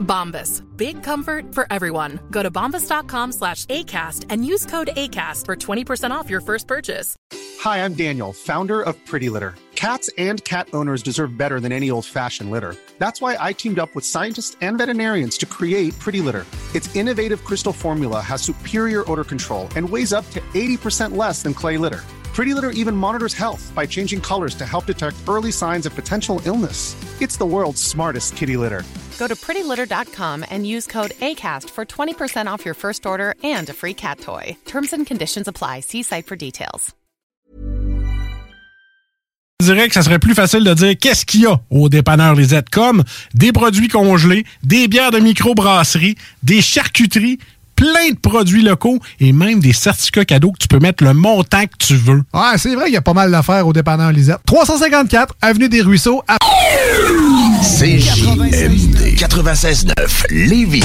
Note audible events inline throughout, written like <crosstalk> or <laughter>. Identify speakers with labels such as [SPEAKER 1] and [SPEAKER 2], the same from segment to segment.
[SPEAKER 1] Bombas. Big comfort for everyone. Go to bombas.com slash ACAST and use code ACAST for 20% off your first purchase.
[SPEAKER 2] Hi, I'm Daniel, founder of Pretty Litter. Cats and cat owners deserve better than any old fashioned litter. That's why I teamed up with scientists and veterinarians to create Pretty Litter. Its innovative crystal formula has superior odor control and weighs up to 80% less than clay litter. Pretty Litter even monitors health by changing colors to help detect early signs of potential illness. It's the world's smartest kitty litter.
[SPEAKER 3] Go to prettylitter.com and use code ACAST for 20% off your first order and a free cat toy. Terms and conditions apply. See site for details.
[SPEAKER 4] Je dirais que ça serait plus facile de dire qu'est-ce qu'il y a au dépanneur Lisette, comme des produits congelés, des bières de microbrasserie, des charcuteries, plein de produits locaux et même des certificats cadeaux que tu peux mettre le montant que tu veux.
[SPEAKER 5] Ouais, c'est vrai qu'il y a pas mal d'affaires au dépanneur Lisette. 354 Avenue des Ruisseaux à...
[SPEAKER 6] CJMD 96.9 Lévis.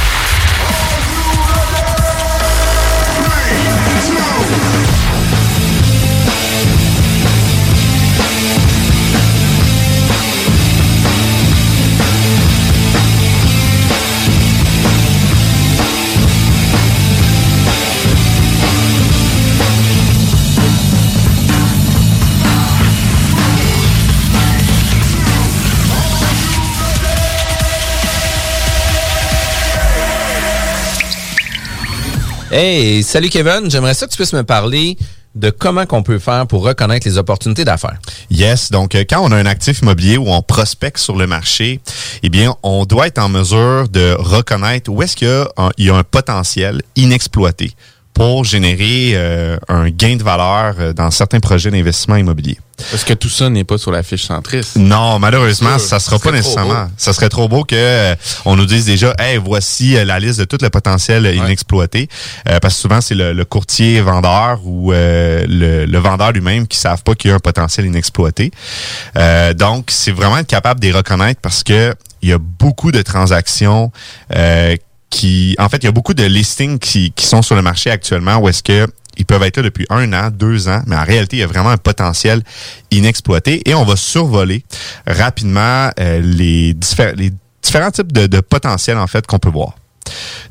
[SPEAKER 7] Hey, salut Kevin. J'aimerais ça que tu puisses me parler de comment qu'on peut faire pour reconnaître les opportunités d'affaires.
[SPEAKER 8] Yes, donc euh, quand on a un actif immobilier ou on prospecte sur le marché, eh bien, on doit être en mesure de reconnaître où est-ce qu'il y a un, il y a un potentiel inexploité pour générer euh, un gain de valeur euh, dans certains projets d'investissement immobilier.
[SPEAKER 9] Parce que tout ça n'est pas sur la fiche centriste.
[SPEAKER 8] Non, malheureusement, ça sera
[SPEAKER 9] ça
[SPEAKER 8] pas nécessairement. Ça serait trop beau que euh, on nous dise déjà, hey, voici euh, la liste de tout le potentiel inexploité, Euh, parce que souvent c'est le, le courtier vendeur ou euh, le, le vendeur lui-même qui savent pas qu'il y a un potentiel inexploité. Euh, donc, c'est vraiment être capable de les reconnaître parce que il y a beaucoup de transactions euh, qui, en fait, il y a beaucoup de listings qui, qui sont sur le marché actuellement où est-ce que ils peuvent être là depuis un an, deux ans, mais en réalité, il y a vraiment un potentiel inexploité et on va survoler rapidement euh, les, diffé- les différents types de, de potentiel, en fait, qu'on peut voir.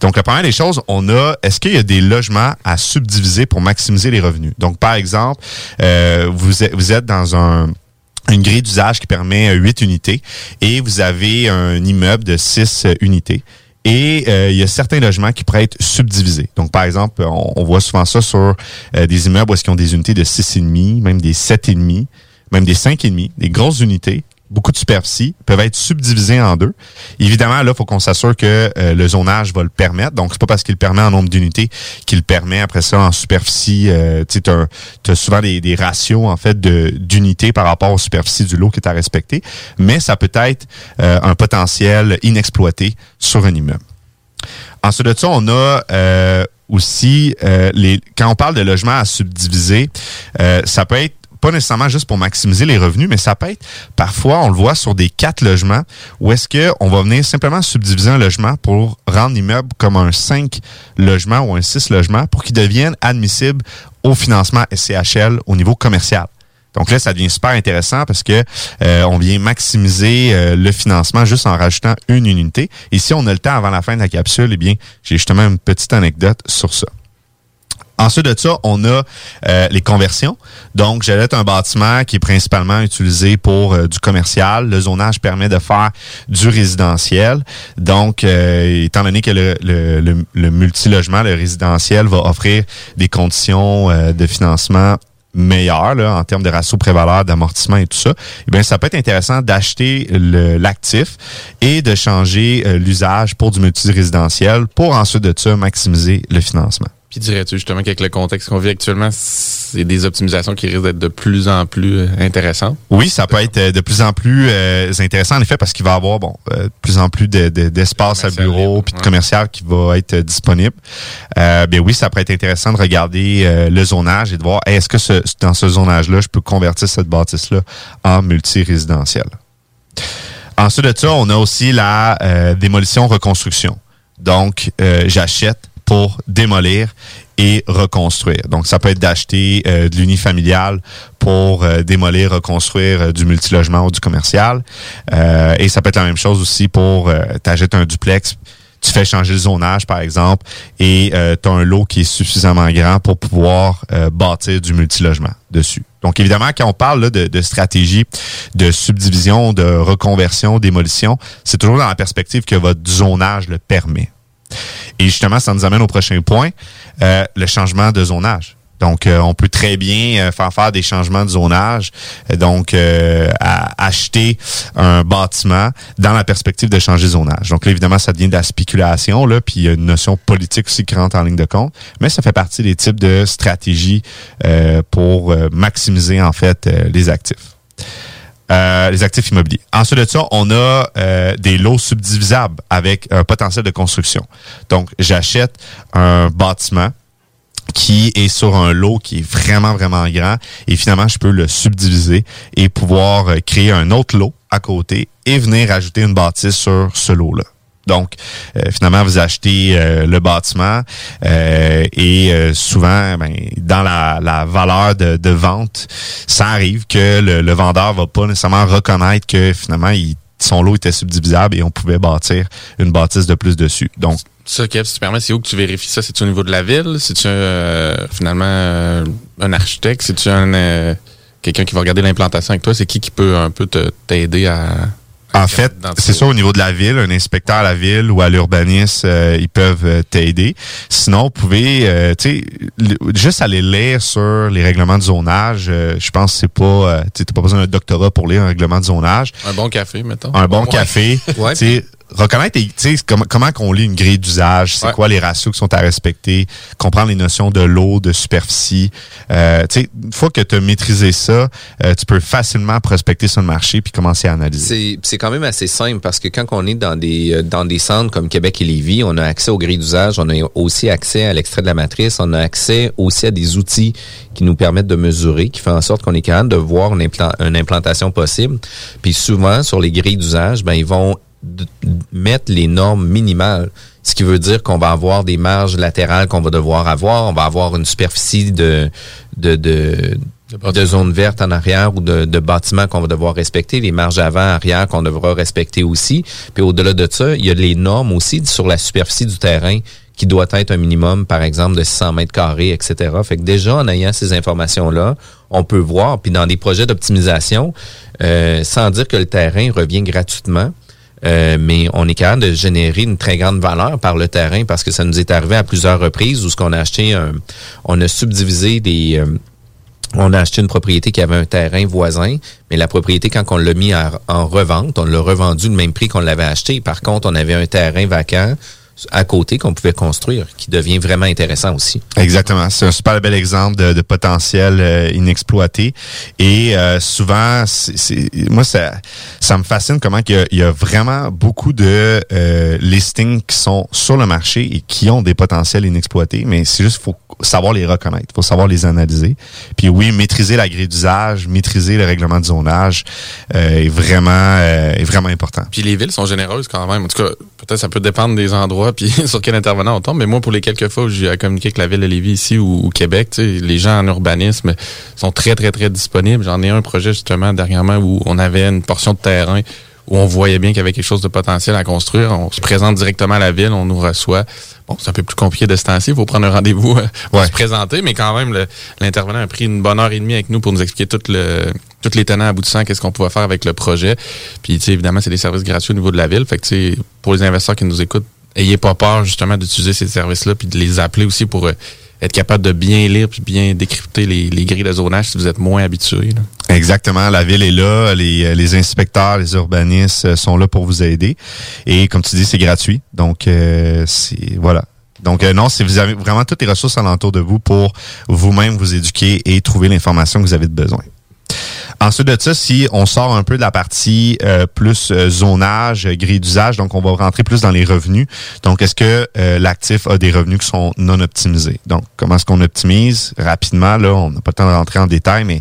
[SPEAKER 8] Donc, la première des choses, on a, est-ce qu'il y a des logements à subdiviser pour maximiser les revenus? Donc, par exemple, euh, vous, êtes, vous êtes dans un, une grille d'usage qui permet 8 unités et vous avez un immeuble de 6 unités. Et euh, il y a certains logements qui pourraient être subdivisés. Donc, par exemple, on, voit souvent ça sur euh, des immeubles où ont des unités de 6,5, même des 7,5, même des 5,5, des grosses unités, beaucoup de superficie, peuvent être subdivisés en deux. Évidemment, là, il faut qu'on s'assure que euh, le zonage va le permettre. Donc, c'est pas parce qu'il permet en nombre d'unités qu'il permet après ça en superficie. Euh, tu as, souvent des, des ratios, en fait, d'unités par rapport aux superficies du lot qui est à respecter. Mais ça peut être euh, un potentiel inexploité sur un immeuble. Ensuite de ça, on a euh, aussi euh, les quand on parle de logements à subdiviser, euh, ça peut être pas nécessairement juste pour maximiser les revenus, mais ça peut être parfois, on le voit sur des quatre logements, où est-ce que on va venir simplement subdiviser un logement pour rendre l'immeuble comme un 5 logements ou un 6 logements pour qu'il devienne admissible au financement SCHL au niveau commercial. Donc là, ça devient super intéressant parce que euh, on vient maximiser euh, le financement juste en rajoutant une unité. Et si on a le temps avant la fin de la capsule, eh bien, j'ai justement une petite anecdote sur ça. Ensuite de ça, on a euh, les conversions. Donc, j'allais un bâtiment qui est principalement utilisé pour euh, du commercial. Le zonage permet de faire du résidentiel. Donc, euh, étant donné que le, le, le, le multilogement, le résidentiel, va offrir des conditions de financement meilleures en termes de ratio prévaleur, d'amortissement et tout ça, eh bien, ça peut être intéressant d'acheter l'actif et de changer l'usage pour du multirésidentiel pour ensuite de ça maximiser le financement.
[SPEAKER 9] Puis dirais-tu justement qu'avec le contexte qu'on vit actuellement, c'est des optimisations qui risquent d'être de plus en plus euh, intéressantes?
[SPEAKER 8] Oui, ça peut être euh, de plus en plus euh, intéressant en effet parce qu'il va y avoir bon de plus en plus d'espace à bureau puis de commercial qui va être disponible. Euh, bien oui, ça peut être intéressant de regarder le zonage et de voir est-ce que ce, dans ce zonage-là, je peux convertir cette bâtisse-là en multi-résidentiel. Ensuite de ça, on a aussi la démolition-reconstruction. Donc, j'achète pour démolir et reconstruire. Donc, ça peut être d'acheter euh, de l'unifamilial pour euh, démolir, reconstruire euh, du multilogement ou du commercial. et ça peut être la même chose aussi pour t'achètes un duplex, tu fais changer le zonage, par exemple, et tu as un lot qui est suffisamment grand pour pouvoir bâtir du multilogement dessus. Donc, évidemment, quand on parle de, de, stratégie de subdivision, de reconversion, démolition, c'est toujours dans la perspective que votre zonage le permet. Et justement, ça nous amène au prochain point, euh, le changement de zonage. Donc, euh, on peut très bien euh, faire faire des changements de zonage, donc acheter un bâtiment dans la perspective de changer de zonage. Donc, là, évidemment, ça devient de la spéculation, là, puis il y a une notion politique aussi qui rentre en ligne de compte, mais ça fait partie des types de stratégies pour maximiser, en fait, les actifs. Euh, les actifs immobiliers. Ensuite de ça, on a euh, des lots subdivisables avec un potentiel de construction. Donc, j'achète un bâtiment qui est sur un lot qui est vraiment, vraiment grand et finalement, je peux le subdiviser et pouvoir euh, créer un autre lot à côté et venir ajouter une bâtisse sur ce lot-là. Donc, euh, finalement, vous achetez euh, le bâtiment euh, et souvent, ben, dans la, valeur de, vente, ça arrive que le, le, vendeur va pas nécessairement reconnaître que finalement, son lot était subdivisable et on pouvait bâtir une bâtisse de plus dessus. Donc,
[SPEAKER 9] ça, Kev, si tu permets, c'est où que tu vérifies ça? C'est-tu au niveau de la ville? C'est-tu finalement un architecte? C'est-tu un quelqu'un qui va regarder l'implantation avec toi? C'est qui qui peut un peu t'aider à
[SPEAKER 8] en fait, c'est ça au niveau de la ville, un inspecteur à la ville ou à l'urbanisme, euh, ils peuvent euh, t'aider. Sinon, vous pouvez, euh, tu sais, juste aller lire sur les règlements de zonage. je pense que c'est pas, tu pas besoin d'un doctorat pour lire un règlement de zonage.
[SPEAKER 9] Un bon café, mettons.
[SPEAKER 8] Un bon café. ouais reconnaître comment, comment qu'on lit une grille d'usage, c'est quoi les ratios qui sont à respecter, comprendre les notions de l'eau, de superficie. Euh, une fois que tu as maîtrisé ça, euh, tu peux facilement prospecter sur le marché puis commencer à analyser.
[SPEAKER 7] C'est quand même assez simple parce que quand on est dans des euh, dans des centres comme Québec et Lévis, on a accès aux grilles d'usage, on a aussi accès à l'extrait de la matrice, on a accès aussi à des outils qui nous permettent de mesurer, qui font en sorte qu'on est capable de voir une, une implantation possible. Puis souvent, sur les grilles d'usage, ben ils vont de mettre les normes minimales. Ce qui veut dire qu'on va avoir des marges latérales qu'on va devoir avoir. On va avoir une superficie de, de, de, de zone verte en arrière ou de, de bâtiments qu'on va devoir respecter, les marges avant, arrière qu'on devra respecter aussi. Puis au-delà de ça, il y a les normes aussi sur la superficie du terrain qui doit être un minimum, par exemple, de 600 mètres carrés, etc. Fait que déjà, en ayant ces informations-là, on peut voir, puis dans des projets d'optimisation, euh, sans dire que le terrain revient gratuitement, euh, mais on est capable de générer une très grande valeur par le terrain parce que ça nous est arrivé à plusieurs reprises où ce qu'on a acheté, un, on a subdivisé des, euh, on a acheté une propriété qui avait un terrain voisin, mais la propriété, quand on l'a mis en revente, on l'a revendu le même prix qu'on l'avait acheté. Par contre, on avait un terrain vacant à côté qu'on pouvait construire, qui devient vraiment intéressant aussi.
[SPEAKER 8] Exactement. C'est un super bel exemple de, potentiel euh, inexploité. Et euh, souvent, c'est, moi, ça, ça me fascine comment il y, a, vraiment beaucoup de euh, listings qui sont sur le marché et qui ont des potentiels inexploités, mais c'est juste faut savoir les reconnaître, faut savoir les analyser. Puis oui, maîtriser la grille d'usage, maîtriser le règlement de zonage est vraiment est vraiment important.
[SPEAKER 9] Puis les villes sont généreuses quand même. En tout cas, peut-être ça peut dépendre des endroits puis <laughs> sur quel intervenant on tombe. Mais moi, pour les quelques fois où j'ai communiqué avec la ville de Lévis ici ou, au Québec, les gens en urbanisme sont très, très, très disponibles. J'en ai un projet justement dernièrement où on avait une portion de terrain où on voyait bien qu'il y avait quelque chose de potentiel à construire. On se présente directement à la ville, on nous reçoit. Bon, c'est un peu plus compliqué de ce temps-ci. Il faut prendre un rendez-vous euh, pour se présenter, mais quand même, l'intervenant a pris une bonne heure et demie avec nous pour nous expliquer tout le, tous les tenants aboutissants, qu'est-ce qu'on pouvait faire avec le projet. Puis, tu sais, évidemment, c'est des services gratuits au niveau de la ville. Fait que, tu sais, pour les investisseurs qui nous écoutent, ayez pas peur, justement, d'utiliser ces services-là puis de les appeler aussi pour euh, être capable de bien lire puis bien décrypter les, les grilles de zonage si vous êtes moins habitué. là.
[SPEAKER 8] Exactement, la ville est là, les, les inspecteurs, les urbanistes euh, sont là pour vous aider. Et comme tu dis, c'est gratuit. Donc, euh, c'est voilà. Donc, euh, non, c'est vous avez vraiment toutes les ressources alentour de vous pour vous-même vous éduquer et trouver l'information que vous avez de besoin. Ensuite de ça, si on sort un peu de la partie euh, plus euh, zonage, euh, grille d'usage, donc on va rentrer plus dans les revenus. Donc, est-ce que l'actif a des revenus qui sont non optimisés? Donc, comment est-ce qu'on optimise rapidement? Là, on n'a pas le temps de rentrer en détail, mais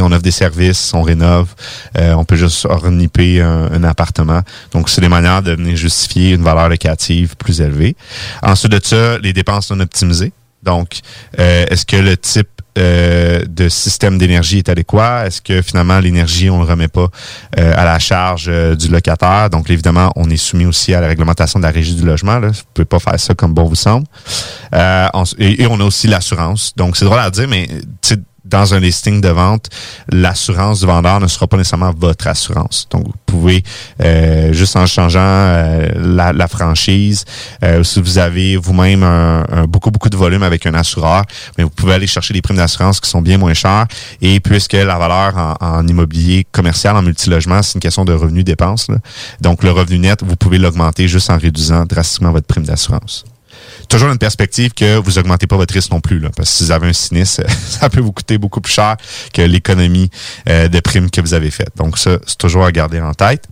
[SPEAKER 8] on offre des services, on rénove, on peut juste orniper un, un appartement. Donc, c'est des manières de venir justifier une valeur locative plus élevée. Ensuite de ça, les dépenses non optimisées. Donc, euh, est-ce que le type euh, de système d'énergie est adéquat? Est-ce que finalement l'énergie, on ne le remet pas euh, à la charge euh, du locataire? Donc, évidemment, on est soumis aussi à la réglementation de la régie du logement. Là. Vous pouvez pas faire ça comme bon vous semble. Euh, et, et on a aussi l'assurance. Donc, c'est drôle à dire, mais dans un listing de vente, l'assurance du vendeur ne sera pas nécessairement votre assurance. Donc, vous pouvez, euh, juste en changeant euh, la, la franchise, euh, si vous avez vous-même un, un beaucoup, beaucoup de volume avec un assureur, mais vous pouvez aller chercher des primes d'assurance qui sont bien moins chères. Et puisque la valeur en, en immobilier commercial, en multilogement, c'est une question de revenu-dépenses, donc le revenu net, vous pouvez l'augmenter juste en réduisant drastiquement votre prime d'assurance toujours une perspective que vous augmentez pas votre risque non plus. Là, parce que si vous avez un sinistre, <laughs> ça peut vous coûter beaucoup plus cher que l'économie euh, de primes que vous avez faite. Donc ça, c'est toujours à garder en tête.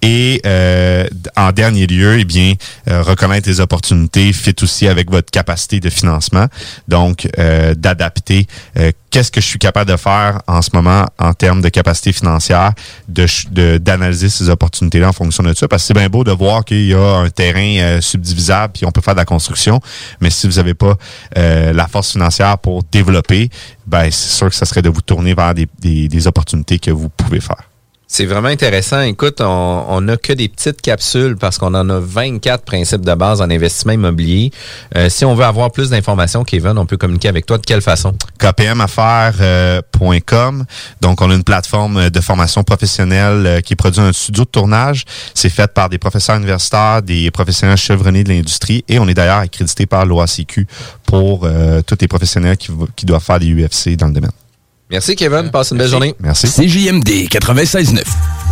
[SPEAKER 8] Et euh, en dernier lieu, eh bien, euh, reconnaître les opportunités fit aussi avec votre capacité de financement. Donc, euh, d'adapter euh, qu'est-ce que je suis capable de faire en ce moment en termes de capacité financière, de d'analyser ces opportunités-là en fonction de ça? Parce que c'est bien beau de voir qu'il y a un terrain euh, subdivisable puis on peut faire de la construction, mais si vous n'avez pas euh, la force financière pour développer, ben c'est sûr que ça serait de vous tourner vers des, des, des opportunités que vous pouvez faire.
[SPEAKER 7] C'est vraiment intéressant. Écoute, on n'a que des petites capsules parce qu'on en a 24 principes de base en investissement immobilier. Euh, si on veut avoir plus d'informations, Kevin, on peut communiquer avec toi de quelle façon?
[SPEAKER 8] kpmaffaires.com. Donc, on a une plateforme de formation professionnelle euh, qui produit un studio de tournage. C'est fait par des professeurs universitaires, des professionnels chevronnés de l'industrie et on est d'ailleurs accrédité par l'OACQ pour euh, tous les professionnels qui, qui doivent faire des UFC dans le domaine.
[SPEAKER 7] Merci, Kevin. Passe une belle journée.
[SPEAKER 8] Merci.
[SPEAKER 6] CJMD 96.9.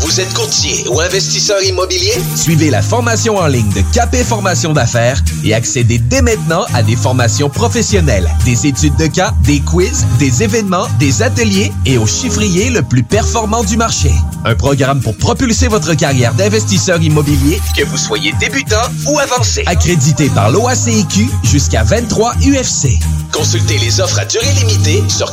[SPEAKER 10] Vous êtes courtier ou investisseur immobilier? Suivez la formation en ligne de Capé Formation d'affaires et accédez dès maintenant à des formations professionnelles, des études de cas, des quiz, des événements, des ateliers et au chiffrier le plus performant du marché. Un programme pour propulser votre carrière d'investisseur immobilier, que vous soyez débutant ou avancé. Accrédité par l'OACIQ jusqu'à 23 UFC. Consultez les offres à durée limitée sur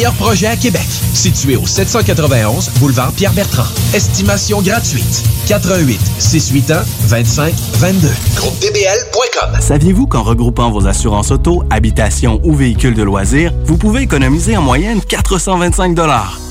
[SPEAKER 10] projet à Québec. Situé au 791 boulevard Pierre-Bertrand. Estimation gratuite. 88 681 25 22. GroupeDBL.com.
[SPEAKER 11] Saviez-vous qu'en regroupant vos assurances auto, habitation ou véhicules de loisirs, vous pouvez économiser en moyenne 425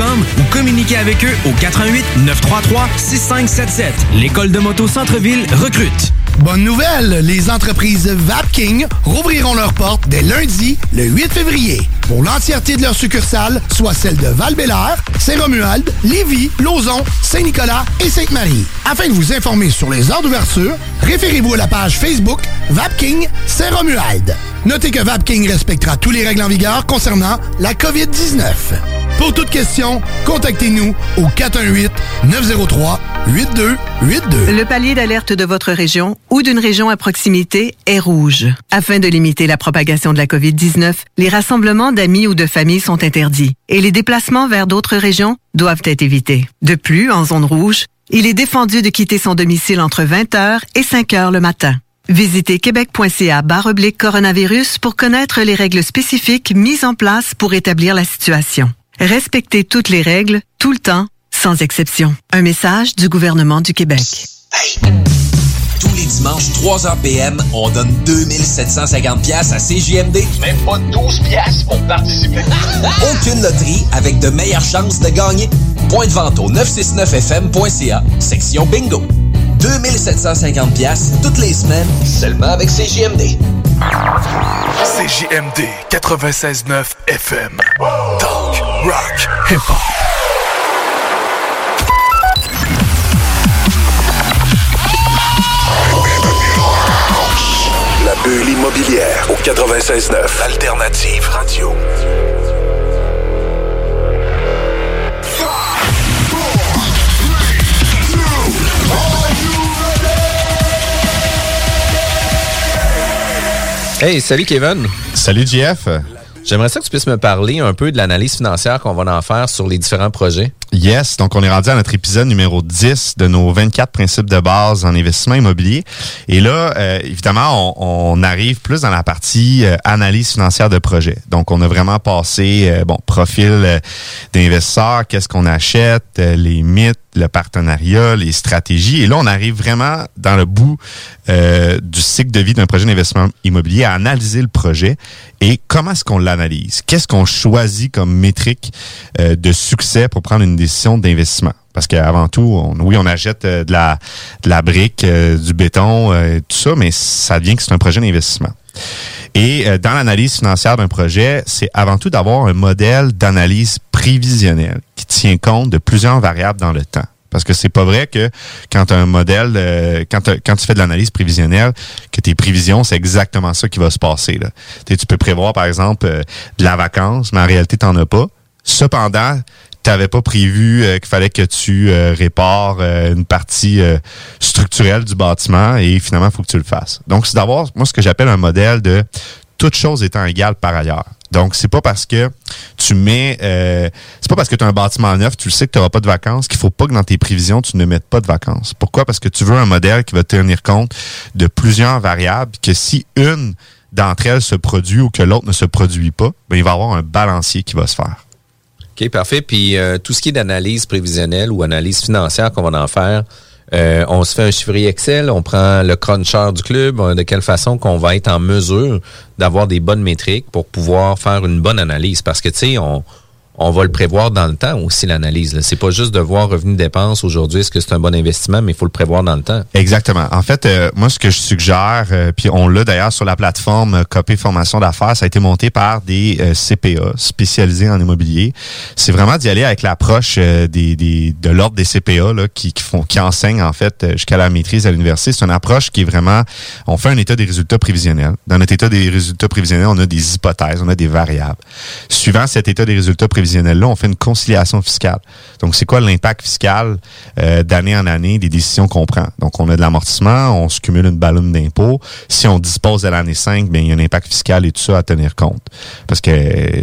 [SPEAKER 12] ou communiquez avec eux au 88 933 6577. L'école de moto Centre-ville recrute.
[SPEAKER 13] Bonne nouvelle, les entreprises Vapking rouvriront leurs portes dès lundi, le 8 février, pour l'entièreté de leurs succursales, soit celles de val Saint-Romuald, Lévis, Lauson, Saint-Nicolas et Sainte-Marie. Afin de vous informer sur les heures d'ouverture, référez-vous à la page Facebook Vapking Saint-Romuald. Notez que Vapking respectera tous les règles en vigueur concernant la COVID-19. Pour toute question, contactez-nous au 418-903-8282.
[SPEAKER 14] Le palier d'alerte de votre région ou d'une région à proximité est rouge. Afin de limiter la propagation de la COVID-19, les rassemblements d'amis ou de familles sont interdits et les déplacements vers d'autres régions doivent être évités. De plus, en zone rouge, il est défendu de quitter son domicile entre 20h et 5h le matin. Visitez québec.ca coronavirus pour connaître les règles spécifiques mises en place pour établir la situation. Respectez toutes les règles, tout le temps, sans exception. Un message du gouvernement du Québec.
[SPEAKER 10] Tous les dimanches, 3h PM, on donne 2750 pièces à CJMD. Même pas 12 pièces pour participer. <laughs> Aucune loterie avec de meilleures chances de gagner. Point de vente au 969fm.ca, section bingo. 2750 pièces toutes les semaines, seulement avec CJMD.
[SPEAKER 15] CJMD 96.9 FM. Talk, rock, hip-hop. La bulle immobilière au 96.9 Alternative Radio.
[SPEAKER 7] Hey, salut Kevin.
[SPEAKER 8] Salut JF.
[SPEAKER 7] J'aimerais ça que tu puisses me parler un peu de l'analyse financière qu'on va en faire sur les différents projets.
[SPEAKER 8] Yes, donc on est rendu à notre épisode numéro 10 de nos 24 principes de base en investissement immobilier. Et là, euh, évidemment, on, on, arrive plus dans la partie euh, analyse financière de projet. Donc, on a vraiment passé, euh, bon, profil d'investisseur, qu'est-ce qu'on achète, les mythes, le partenariat, les stratégies. Et là, on arrive vraiment dans le bout euh, du cycle de vie d'un projet d'investissement immobilier à analyser le projet et comment est-ce qu'on l'analyse? Qu'est-ce qu'on choisit comme métrique euh, de succès pour prendre une décision d'investissement. Parce qu'avant tout, on- oui, on achète euh, de la, de la brique, euh, du béton, euh, tout ça, mais ça devient que c'est un projet d'investissement. Et dans l'analyse financière d'un projet, c'est avant tout d'avoir un modèle d'analyse prévisionnelle qui tient compte de plusieurs variables dans le temps. Parce que c'est pas vrai que quand un modèle, quand, quand tu fais de l'analyse prévisionnelle, que tes prévisions, c'est exactement ça qui va se passer. Là. Tu peux prévoir, par exemple, de la vacance, mais en réalité, tu n'en as pas. Cependant, tu n'avais pas prévu euh, qu'il fallait que tu euh, répares euh, une partie euh, structurelle du bâtiment et finalement, il faut que tu le fasses. Donc, c'est d'avoir, moi, ce que j'appelle un modèle de toute chose étant égale par ailleurs. Donc, c'est pas parce que tu mets, euh, c'est pas parce que tu as un bâtiment neuf, tu le sais que tu n'auras pas de vacances, qu'il faut pas que dans tes prévisions, tu ne mettes pas de vacances. Pourquoi? Parce que tu veux un modèle qui va tenir compte de plusieurs variables, que si une d'entre elles se produit ou que l'autre ne se produit pas, ben, il va y avoir un balancier qui va se faire.
[SPEAKER 7] OK, parfait. Puis euh, tout ce qui est d'analyse prévisionnelle ou analyse financière qu'on va en faire, euh, on se fait un chiffrier Excel, on prend le cruncher du club, euh, de quelle façon qu'on va être en mesure d'avoir des bonnes métriques pour pouvoir faire une bonne analyse. Parce que, tu sais, on, on va le prévoir dans le temps aussi, l'analyse. C'est pas juste de voir revenu-dépenses aujourd'hui, est-ce que c'est un bon investissement, mais il faut le prévoir dans le temps.
[SPEAKER 8] Exactement. En fait, euh, moi, ce que je suggère, euh, puis on l'a d'ailleurs sur la plateforme Copé Formation d'affaires, ça a été monté par des euh, CPA spécialisés en immobilier. C'est vraiment d'y aller avec l'approche euh, des, de l'ordre des CPA là, qui, qui enseignent en fait jusqu'à la maîtrise à l'université. C'est une approche qui est vraiment, on fait un état des résultats prévisionnels. Dans notre état des résultats prévisionnels, on a des hypothèses, on a des variables. Suivant cet état des résultats on fait une conciliation fiscale. Donc, c'est quoi l'impact fiscal euh, d'année en année des décisions qu'on prend? Donc, on a de l'amortissement, on se cumule une ballonne d'impôts. Si on dispose de l'année 5, bien, il y a un impact fiscal et tout ça à tenir compte. Parce que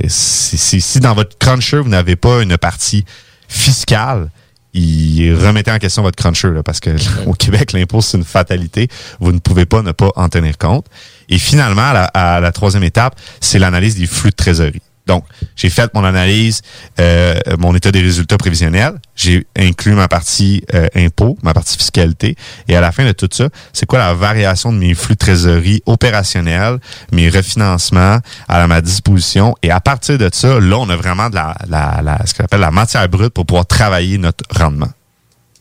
[SPEAKER 8] si, dans votre cruncher, vous n'avez pas une partie fiscale, il remettez en question votre cruncher, parce que <laughs> au Québec, l'impôt, c'est une fatalité. Vous ne pouvez pas ne pas en tenir compte. Et finalement, la, la troisième étape, c'est l'analyse des flux de trésorerie. Donc, j'ai fait mon analyse, euh, mon état des résultats prévisionnels. J'ai inclus ma partie euh, impôt, ma partie fiscalité. Et à la fin de tout ça, c'est quoi la variation de mes flux de trésorerie opérationnels, mes refinancements à ma disposition? Et à partir de ça, là, on a vraiment de la, la, la- ce qu'on appelle la matière brute pour pouvoir travailler notre rendement.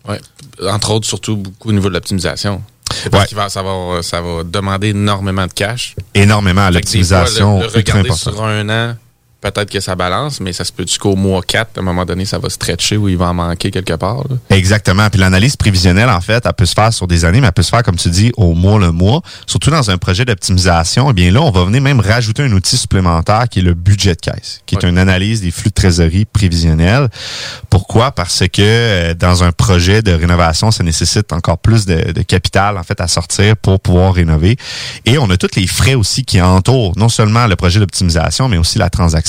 [SPEAKER 9] Ouais. Entre autres, surtout beaucoup au niveau de l'optimisation. Parce qu'il va, ça, va, ça va demander énormément de cash.
[SPEAKER 8] Énormément à l'optimisation.
[SPEAKER 9] Le, le regarder sur un an, peut-être que ça balance, mais ça se peut qu'au mois 4, à un moment donné, ça va stretcher ou il va en manquer quelque part. là.
[SPEAKER 8] Exactement. Puis l'analyse prévisionnelle, en fait, elle peut se faire sur des années, mais elle peut se faire, comme tu dis, au mois le mois. Surtout dans un projet d'optimisation, eh bien là, on va venir même rajouter un outil supplémentaire qui est le budget de caisse, qui est une analyse des flux de trésorerie prévisionnels. Pourquoi? Parce que euh, dans un projet de rénovation, ça nécessite encore plus de, de capital, en fait, à sortir pour pouvoir rénover. Et on a tous les frais aussi qui entourent non seulement le projet d'optimisation, mais aussi la transaction.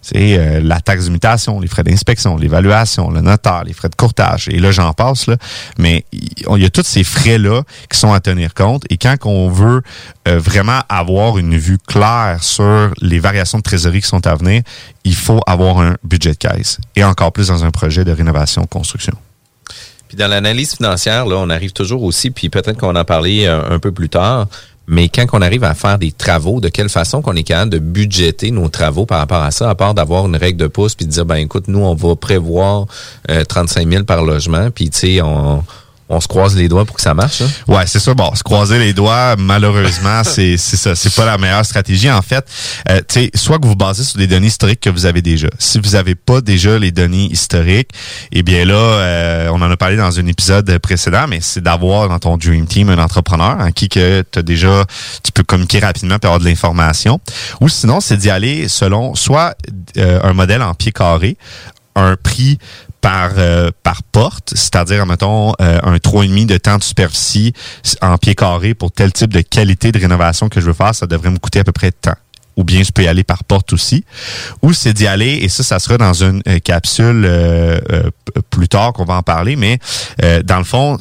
[SPEAKER 8] C'est euh, la taxe d'imitation, les frais d'inspection, l'évaluation, le notaire, les frais de courtage. Et là, j'en passe. Mais il y a tous ces frais-là qui sont à tenir compte. Et quand on veut euh, vraiment avoir une vue claire sur les variations de trésorerie qui sont à venir, il faut avoir un budget de caisse. Et encore plus dans un projet de rénovation-construction.
[SPEAKER 7] Puis dans l'analyse financière, là, on arrive toujours aussi, puis peut-être qu'on en parler euh, un peu plus tard, mais quand on arrive à faire des travaux, de quelle façon qu'on est capable de budgéter nos travaux par rapport à ça, à part d'avoir une règle de pouce, puis de dire, ben écoute, nous, on va prévoir euh, 35 000 par logement, puis tu sais, on, on se croise les doigts pour que ça marche. hein?
[SPEAKER 8] Ouais, c'est ça. Bon, se croiser les doigts, malheureusement, <laughs> c'est ça. C'est pas la meilleure stratégie. En fait, euh, tu sais, soit que vous vous basez sur des données historiques que vous avez déjà. Si vous avez pas déjà les données historiques, eh bien là, euh, on en a parlé dans un épisode précédent, mais c'est d'avoir dans ton dream team un entrepreneur en qui que tu déjà, tu peux communiquer rapidement et avoir de l'information. Ou sinon, c'est d'y aller selon soit euh, un modèle en pied carré, un prix par euh, par porte, c'est-à-dire mettons euh, un 3,5 de temps de superficie en pied carré pour tel type de qualité de rénovation que je veux faire, ça devrait me coûter à peu près de temps. Ou bien je peux y aller par porte aussi. Ou c'est d'y aller, et ça, ça sera dans une euh, capsule euh, plus tard qu'on va en parler, mais dans le fond,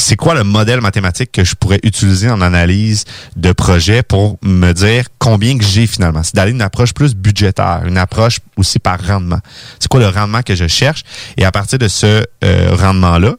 [SPEAKER 8] c'est quoi le modèle mathématique que je pourrais utiliser en analyse de projet pour me dire combien que j'ai finalement? C'est d'aller une approche plus budgétaire, une approche aussi par rendement. C'est quoi le rendement que je cherche? Et à partir de ce euh, rendement-là,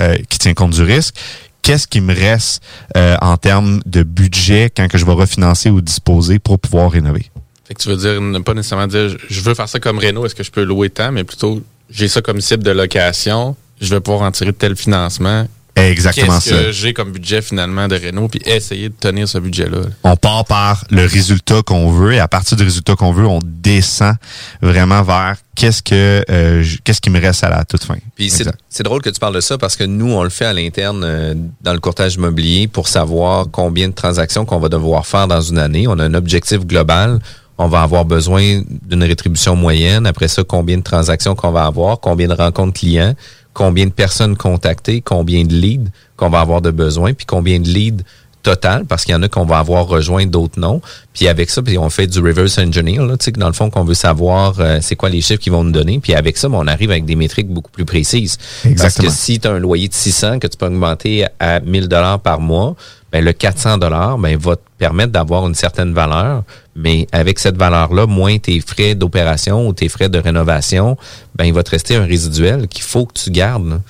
[SPEAKER 8] euh, qui tient compte du risque, qu'est-ce qui me reste euh, en termes de budget quand que je vais refinancer ou disposer pour pouvoir rénover?
[SPEAKER 9] Fait que tu veux dire, ne pas nécessairement dire, je- veux faire ça comme Renault, est-ce que je peux louer tant, mais plutôt, j'ai ça comme cible de location, je vais pouvoir en tirer tel financement.
[SPEAKER 8] Exactement
[SPEAKER 9] Qu'est-ce
[SPEAKER 8] ça.
[SPEAKER 9] que j'ai comme budget finalement de Renault, puis essayer de tenir ce budget-là?
[SPEAKER 8] On part par le résultat qu'on veut et à partir du résultat qu'on veut, on descend vraiment vers qu'est-ce que euh, qu'est-ce qui me reste à la toute fin.
[SPEAKER 7] Puis c'est c'est drôle que tu parles de ça parce que nous, on le fait à l'interne euh, dans le courtage immobilier pour savoir combien de transactions qu'on va devoir faire dans une année. On a un objectif global. On va avoir besoin d'une rétribution moyenne. Après ça, combien de transactions qu'on va avoir, combien de rencontres clients, combien de personnes contactées, combien de leads qu'on va avoir de besoin, puis combien de leads total, parce qu'il y en a qu'on va avoir rejoint, d'autres non. Puis avec ça, puis on fait du reverse engineer, là, tu sais, que dans le fond, qu'on veut savoir euh, c'est quoi les chiffres qu'ils vont nous donner. Puis avec ça, ben, on arrive avec des métriques beaucoup plus précises.
[SPEAKER 8] Exactement.
[SPEAKER 7] Parce que si tu as un loyer de 600 que tu peux augmenter à 1000 dollars par mois, ben le 400 dollars ben va te permettre d'avoir une certaine valeur, mais avec cette valeur-là, moins tes frais d'opération ou tes frais de rénovation, ben il va te rester un résiduel qu'il faut que tu gardes.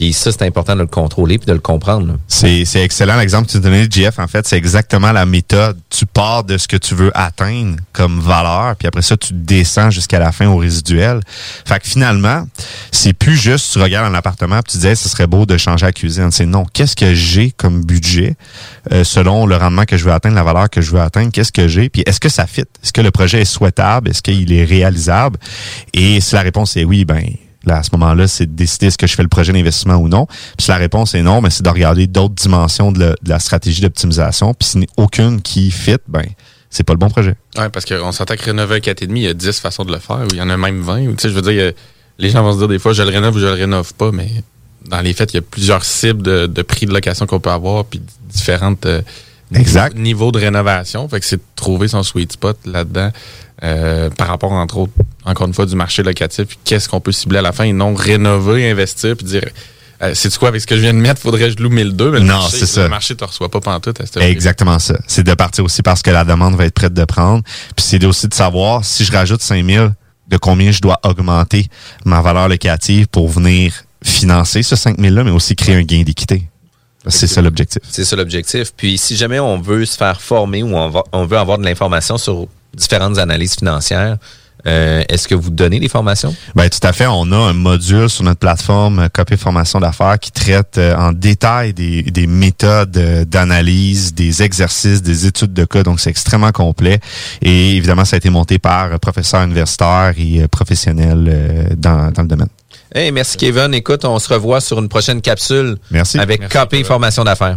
[SPEAKER 7] Puis ça, c'est important de le contrôler puis de le comprendre.
[SPEAKER 8] C'est excellent l'exemple que tu donnais, JF. En fait, c'est exactement la méthode. Tu pars de ce que tu veux atteindre comme valeur, puis après ça, tu descends jusqu'à la fin au résiduel. Fait que finalement, c'est plus juste tu regardes un appartement puis tu dis, ce serait beau de changer la cuisine. C'est non. Qu'est-ce que j'ai comme budget euh, selon le rendement que je veux atteindre, la valeur que je veux atteindre, qu'est-ce que j'ai, puis est-ce que ça fit? Est-ce que le projet est souhaitable? Est-ce qu'il est réalisable? Et si la réponse est oui, ben Là, à ce moment-là, c'est de décider est-ce que je fais le projet d'investissement ou non. Puis si la réponse est non, mais c'est de regarder d'autres dimensions de, la- de la stratégie d'optimisation. Puis s'il n'y a aucune qui fit, ben c'est pas le bon projet.
[SPEAKER 9] Ouais, parce qu'on s'entend que rénover un 4,5, il y a 10 façons de le faire, ou il y en a même 20. Ou, tu sais, je veux dire, a- les gens vont se dire des fois, je le rénove ou je le rénove pas, mais dans les faits, il y a plusieurs cibles de, de prix de location qu'on peut avoir, puis différentes euh,
[SPEAKER 8] Exact.
[SPEAKER 9] niveaux, niveaux de rénovation. Fait que c'est de trouver son sweet spot là-dedans euh, par rapport, entre autres, encore une fois, du marché locatif, qu'est-ce qu'on peut cibler à la fin et non rénover, investir, puis dire. Euh, c'est quoi avec ce que je viens de mettre, faudrait que je loue 1002, mais le
[SPEAKER 8] Non,
[SPEAKER 9] marché,
[SPEAKER 8] c'est ça.
[SPEAKER 9] Le marché te reçoit pas pantoute à ce prix.
[SPEAKER 8] Exactement ça. C'est de partir aussi parce que la demande va être prête de prendre. Puis c'est aussi de savoir si je rajoute 5000, de combien je dois augmenter ma valeur locative pour venir financer ce 5000-là, mais aussi créer un gain d'équité. C'est ça l'objectif.
[SPEAKER 7] C'est ça l'objectif. Puis si jamais on veut se faire former ou on, va- on veut avoir de l'information sur différentes analyses financières, euh, est-ce que vous donnez des formations?
[SPEAKER 8] Ben, tout à fait. On a un module sur notre plateforme euh, Copé Formation d'affaires qui traite euh, en détail des, des méthodes euh, d'analyse, des exercices, des études de cas. Donc, c'est extrêmement complet. Et évidemment, ça a été monté par euh, professeurs universitaires et euh, professionnels euh, dans, dans le domaine.
[SPEAKER 7] Hey, merci Kevin. Écoute, on se revoit sur une prochaine capsule.
[SPEAKER 8] Merci.
[SPEAKER 7] Avec KP Formation d'affaires.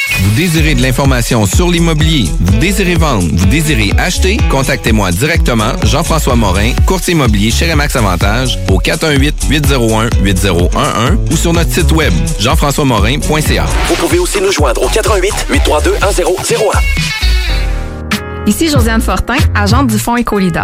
[SPEAKER 16] Vous désirez de l'information sur l'immobilier, vous désirez vendre, vous désirez acheter, contactez-moi directement, Jean-François Morin, courtier immobilier chez Remax Avantage, au 418-801-8011 ou sur notre site web, jean-françois-morin.ca.
[SPEAKER 17] Vous pouvez aussi nous joindre au 88 832 1001.
[SPEAKER 18] Ici Josiane Fortin, agente du Fonds Écolida.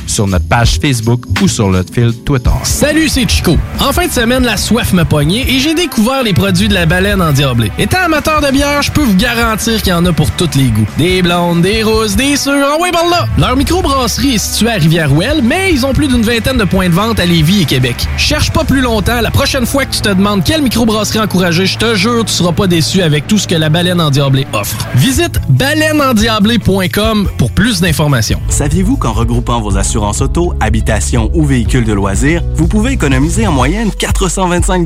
[SPEAKER 19] sur notre page Facebook ou sur notre fil Twitter.
[SPEAKER 20] Salut, c'est Chico. En fin de semaine, la soif me pognait et j'ai découvert les produits de la baleine en diablé. Étant amateur de bière, je peux vous garantir qu'il y en a pour tous les goûts. Des blondes, des roses, des sûres, en ouais, par là! Leur microbrasserie est située à Rivière-Ouelle, mais ils ont plus d'une vingtaine de points de vente à Lévis et Québec. Cherche pas plus longtemps, la prochaine fois que tu te demandes quelle microbrasserie encourager, je te jure, tu seras pas déçu avec tout ce que la baleine en diablé offre. Visite baleineendiablé.com pour plus d'informations.
[SPEAKER 11] Saviez-vous qu'en regroupant vos assurances auto, habitation ou véhicules de loisirs, vous pouvez économiser en moyenne 425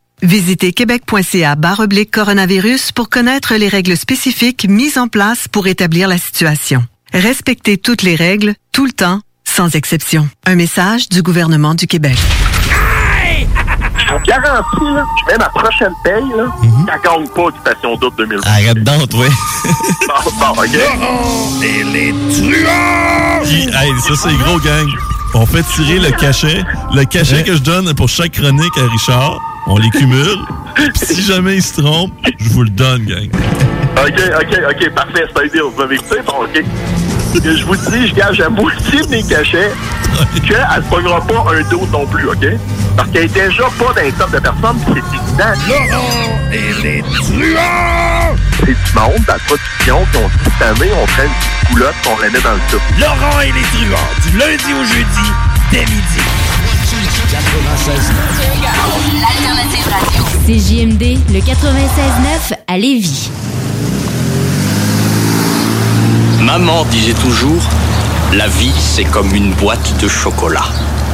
[SPEAKER 14] Visitez québec.ca oblique coronavirus pour connaître les règles spécifiques mises en place pour établir la situation. Respectez toutes les règles, tout le temps, sans exception. Un message du gouvernement du Québec.
[SPEAKER 21] Je vous garantis, là, je mets ma prochaine paye, là, mm -hmm. pas Occupation Double 2020.
[SPEAKER 22] Arrête donc, oui. <laughs>
[SPEAKER 21] bon, bon, OK.
[SPEAKER 22] et les truands! Hey, ça, c'est gros, gang. On fait tirer le cachet. Le cachet que je donne pour chaque chronique à Richard, on les cumule. si jamais il se trompe, je vous le donne, gang.
[SPEAKER 21] OK, OK, OK, parfait, c'est un deal. Vous m'avez écouté? Bon, OK. Je vous dis, je gage à moitié de mes cachets qu'elle ne pognera pas un dos non plus, OK? Parce qu'elle est déjà pas dans les top de personnes, c'est évident.
[SPEAKER 22] Laurent et les truands!
[SPEAKER 21] C'est du monde dans la production qui ont dit cette année, on prend une petite coulotte qu'on la met dans le soupe.
[SPEAKER 22] Laurent et les truands, du lundi au jeudi, dès midi.
[SPEAKER 23] CJMD, le 96.9 à Lévis.
[SPEAKER 24] Maman disait toujours, la vie c'est comme une boîte de chocolat.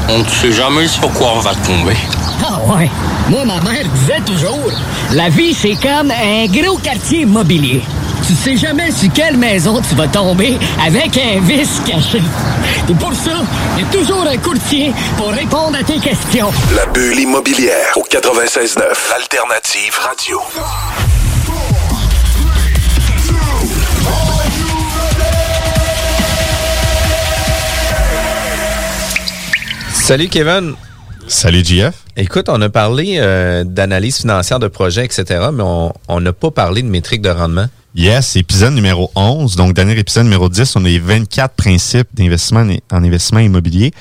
[SPEAKER 24] On ne sait jamais sur quoi on va tomber.
[SPEAKER 25] Ah ouais. Moi, ma mère disait toujours, la vie c'est comme un gros quartier immobilier. Tu sais jamais sur quelle maison tu vas tomber avec un vice caché. Et pour ça, il y a toujours un courtier pour répondre à tes questions.
[SPEAKER 15] La bulle immobilière au 96.9, l'alternative radio.
[SPEAKER 7] Salut Kevin.
[SPEAKER 8] Salut JF.
[SPEAKER 7] Écoute, on a parlé euh, d'analyse financière de projet, etc., mais on n'a pas parlé de métriques de rendement.
[SPEAKER 8] Yes, épisode numéro 11. Donc, dernier épisode numéro 10, on a les 24 principes d'investissement en investissement immobilier.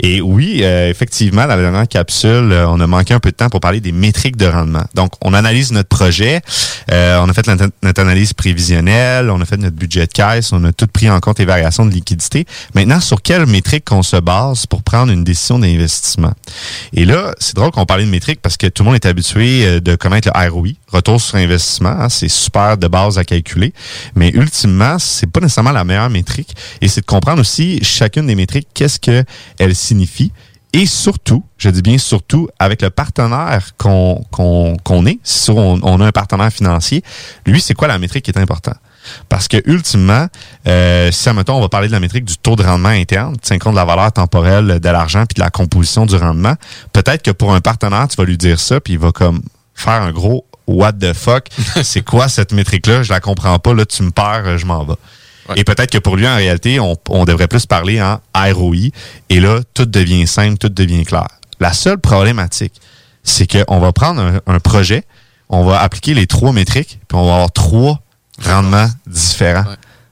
[SPEAKER 8] Et oui, euh, effectivement, dans la dernière capsule, euh, on a manqué un peu de temps pour parler des métriques de rendement. Donc, on analyse notre projet, euh, on a fait notre, analyse prévisionnelle, on a fait notre budget de caisse, on a tout pris en compte les variations de liquidité. Maintenant, sur quelles métriques qu'on se base pour prendre une décision d'investissement? Et là, c'est drôle qu'on parlait de métriques parce que tout le monde est habitué de connaître le ROI, retour sur investissement. Hein, c'est super de base à calculer mais ultimement, c'est pas nécessairement la meilleure métrique. Et c'est de comprendre aussi chacune des métriques, qu'est-ce qu'elle signifie. Et surtout, je dis bien surtout, avec le partenaire qu'on est, si on, a un partenaire financier, lui, c'est quoi la métrique qui est importante? Parce que ultimement, euh, si on va parler de la métrique du taux de rendement interne, tu compte de la valeur temporelle de l'argent puis de la composition du rendement, peut-être que pour un partenaire, tu vas lui dire ça, puis il va comme faire un gros what the fuck, <laughs> c'est quoi cette métrique-là? Je la comprends pas, là, tu me perds, je m'en vais. Et peut-être que pour lui, en réalité, on, devrait plus parler en ROI. Et là, tout devient simple, tout devient clair. La seule problématique, c'est qu'on va prendre un, projet, on va appliquer les trois métriques, puis on va avoir trois rendements différents.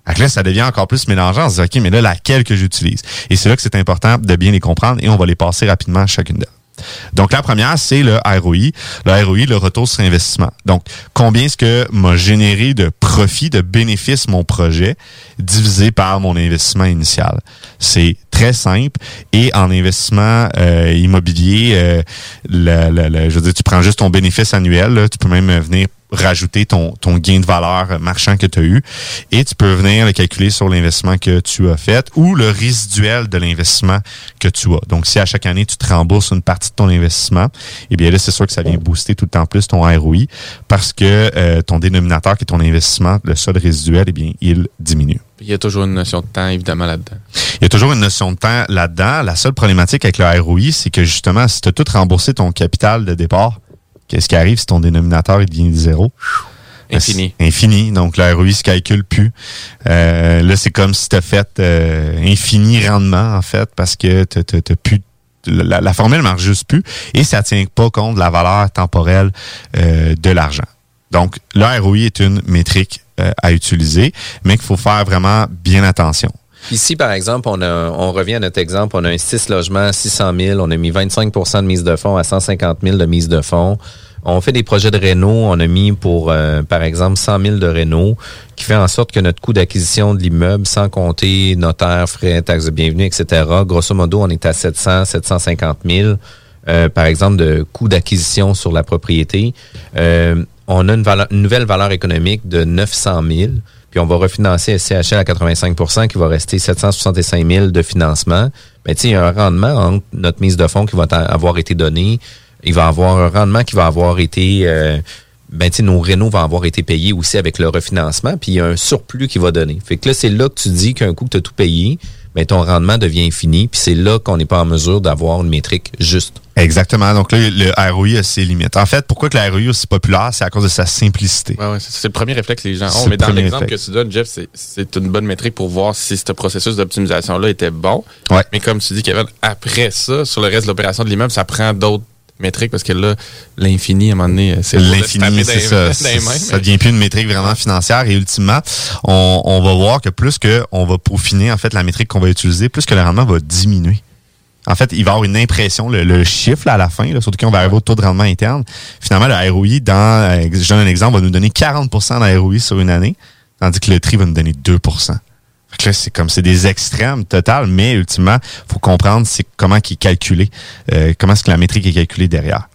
[SPEAKER 8] Donc là, ça devient encore plus mélangeant. On se dit, OK, mais là, laquelle que j'utilise? Et c'est là que c'est important de bien les comprendre et on va les passer rapidement chacune d'elles. Donc, la première, c'est le ROI. Le ROI, le retour sur investissement. Donc, combien est-ce que m'a généré de profit, de bénéfice mon projet divisé par mon investissement initial? C'est très simple. Et en investissement euh, immobilier, euh, je veux dire, tu prends juste ton bénéfice annuel. tu peux même venir rajouter ton, ton gain de valeur marchand que tu as eu et tu peux venir le calculer sur l'investissement que tu as fait ou le résiduel de l'investissement que tu as. Donc, si à chaque année, tu te rembourses une partie de ton investissement, eh bien là, c'est sûr que ça vient booster tout le temps plus ton ROI parce que euh, ton dénominateur qui est ton investissement, le solde résiduel, eh bien, il diminue.
[SPEAKER 9] Il y a toujours une notion de temps, évidemment, là-dedans.
[SPEAKER 8] Il y a toujours une notion de temps là-dedans. La seule problématique avec le ROI, c'est que justement, si tu as tout remboursé ton capital de départ, Qu'est-ce qui arrive si ton dénominateur il devient zéro?
[SPEAKER 9] Infini.
[SPEAKER 8] Infini. Donc, le ROI se calcule plus. Euh, là, c'est comme si tu as fait euh, infini rendement, en fait, parce que tu n'as plus la, la, formule marche juste plus et ça tient pas compte de la valeur temporelle euh, de l'argent. Donc, le ROI est une métrique à utiliser, mais qu'il faut faire vraiment bien attention.
[SPEAKER 7] Ici, par exemple, on, a, on revient à notre exemple, on a un 6 logements à 600 000, on a mis 25% de mise de fonds à 150 000 de mise de fonds. On fait des projets de réno, on a mis pour, euh, par exemple, 100 000 de réno, qui fait en sorte que notre coût d'acquisition de l'immeuble, sans compter notaire, frais, taxes de bienvenue, etc., grosso modo, on est à 700, 750 000, euh, par exemple, de coût d'acquisition sur la propriété. Euh, on a une, une nouvelle valeur économique de 900 000 puis on va refinancer SCHL à 85% qui va rester 765 000 de financement. Mais tu sais, il y a un rendement entre notre mise de fonds qui va avoir été donnée. Il va avoir un rendement qui va avoir été... Euh, ben, tu nos rénaux vont avoir été payés aussi avec le refinancement, puis il y a un surplus qui va donner. Fait que là, c'est là que tu dis qu'un coup que tu as tout payé, ben, ton rendement devient infini, puis c'est là qu'on n'est pas en mesure d'avoir une métrique juste.
[SPEAKER 8] Exactement. Donc là, le ROI a ses limites. En fait, pourquoi que le ROI est aussi populaire, c'est à cause de sa simplicité.
[SPEAKER 9] Ouais, ouais, c'est le premier réflexe que les gens ont. Mais dans l'exemple que tu donnes, Jeff, c'est une bonne métrique pour voir si ce processus d'optimisation-là était bon.
[SPEAKER 8] Ouais.
[SPEAKER 9] Mais comme tu dis, Kevin, après ça, sur le reste de l'opération de l'immeuble, ça prend d'autres métriques parce que là, l'infini, à un moment donné, c'est
[SPEAKER 8] l'infini, c'est ça. ça devient plus une métrique vraiment financière et ultimement, on, on va voir que plus que on va peaufiner en fait la métrique qu'on va utiliser, plus que le rendement va diminuer. En fait, il va avoir une impression, le, chiffre à la fin, surtout quand on va arriver au taux de rendement interne. Finalement, le ROI, dans, euh, je donne un exemple, va nous donner 40 de ROI sur une année, tandis que le tri va nous donner 2 fait là, c'est comme c'est des extrêmes total, mais ultimement, faut comprendre c'est comment qui est calculé, euh, comment est-ce que la métrique est calculée derrière.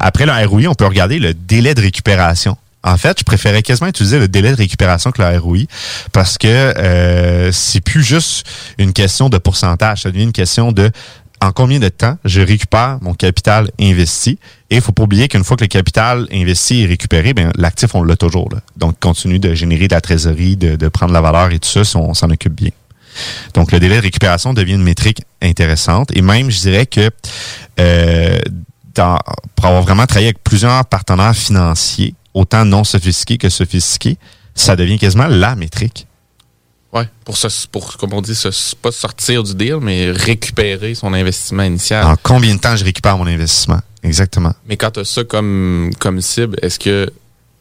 [SPEAKER 8] Après le ROI, on peut regarder le délai de récupération. En fait, je préférais quasiment utiliser le délai de récupération que le ROI parce que euh, c'est plus juste une question de pourcentage, ça devient une question de en combien de temps je récupère mon capital investi? Et il faut pas oublier qu'une fois que le capital investi est récupéré, ben, l'actif, on l'a toujours. Là. Donc, continue de générer de la trésorerie, de, prendre la valeur et tout ça, on s'en occupe bien. Donc, le délai de récupération devient une métrique intéressante. Et même, je dirais que euh, dans, pour avoir vraiment travaillé avec plusieurs partenaires financiers, autant non sophistiqués que sophistiqués, ça devient quasiment la métrique.
[SPEAKER 9] Oui, pour, se, pour, comme on dit, se, pas sortir du deal, mais récupérer son investissement initial.
[SPEAKER 8] En combien de temps je récupère mon investissement? Exactement.
[SPEAKER 9] Mais quand tu as ça comme, comme cible, est-ce que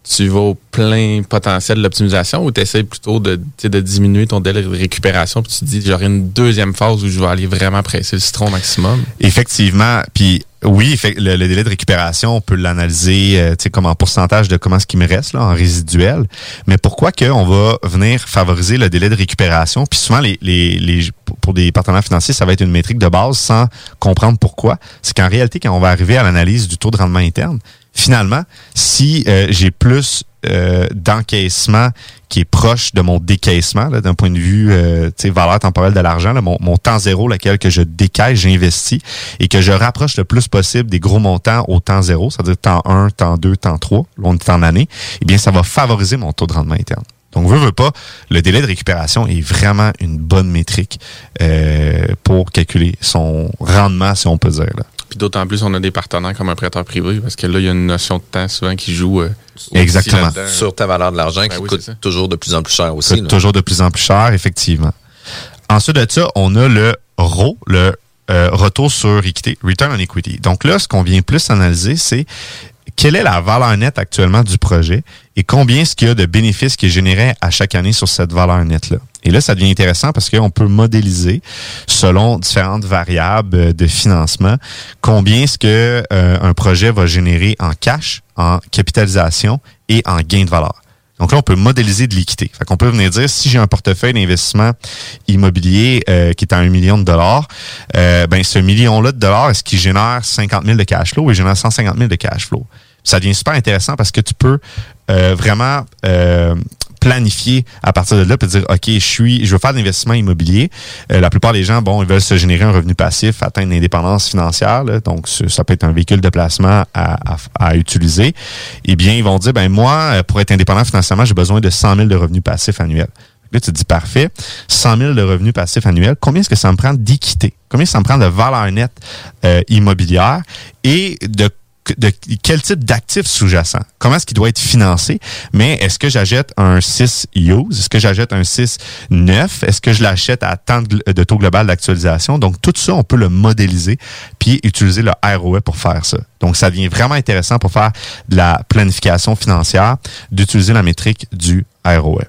[SPEAKER 9] tu vas au plein potentiel de l'optimisation ou tu essaies plutôt de, de diminuer ton délai de récupération puis tu te dis j'aurai une deuxième phase où je vais aller vraiment presser le citron au maximum?
[SPEAKER 8] Effectivement. Puis oui, le, délai de récupération, on peut l'analyser euh, comme en pourcentage de comment ce qui me reste là, en résiduel. Mais pourquoi qu'on va venir favoriser le délai de récupération? Puis souvent, les, pour des partenaires financiers, ça va être une métrique de base sans comprendre pourquoi. C'est qu'en réalité, quand on va arriver à l'analyse du taux de rendement interne, finalement, si euh, j'ai plus euh, d'encaissement qui est proche de mon décaissement, d'un point de vue euh, valeur temporelle de l'argent, mon, mon, temps zéro, lequel que je décaisse, j'investis, et que je rapproche le plus possible des gros montants au temps zéro, c'est-à-dire temps 1, temps 2, temps 3, on est en année, eh bien, ça va favoriser mon taux de rendement interne. Donc, veut, veut pas, le délai de récupération est vraiment une bonne métrique euh, pour calculer son rendement, si on peut dire. Là.
[SPEAKER 9] Puis d'autant plus, on a des partenaires comme un prêteur privé, parce que là, il y a une notion de temps souvent qui joue euh,
[SPEAKER 8] Exactement.
[SPEAKER 7] sur ta valeur de l'argent ben qui coûte toujours de plus en plus cher aussi.
[SPEAKER 8] Coûte toujours de plus en plus cher, effectivement. Ensuite de ça, on a le RO, le euh, retour sur équité, Return on Equity. Donc là, ce qu'on vient plus analyser, c'est quelle est la valeur nette actuellement du projet et combien est-ce qu'il y a de bénéfices qui est généré à chaque année sur cette valeur nette-là. Et là, ça devient intéressant parce qu'on peut modéliser selon différentes variables de financement combien est-ce que euh, un projet va générer en cash, en capitalisation et en gain de valeur. Donc là, on peut modéliser de l'équité. Fait qu'on peut venir dire, si j'ai un portefeuille d'investissement immobilier euh, qui est à un million de dollars, euh, ben ce million-là de dollars, est-ce qu'il génère 50 000 de cash flow? Il génère 150 000 de cash flow? Ça devient super intéressant parce que tu peux euh, vraiment planifier à partir de là puis dire ok je suis je veux faire de l'investissement immobilier. Euh, la plupart des gens bon ils veulent se générer un revenu passif atteindre l'indépendance financière donc ça peut être un véhicule de placement à, à, utiliser. Eh bien ils vont dire ben moi euh, pour être indépendant financièrement j'ai besoin de 100 000 de revenus passifs annuels. Là, tu te dis, parfait, 100 000 de revenus passifs annuels, combien est-ce que ça me prend d'équité? Combien ça me prend de valeur nette euh, immobilière? Et de de quel type d'actif sous-jacent? Comment est-ce qu'il doit être financé? Mais est-ce que j'achète un 6 use? Est-ce que j'achète un 6 9? Est-ce que je l'achète à tant de, taux global d'actualisation? Donc, tout ça, on peut le modéliser puis utiliser le ROE pour faire ça. Donc, ça devient vraiment intéressant pour faire de la planification financière d'utiliser la métrique du ROE.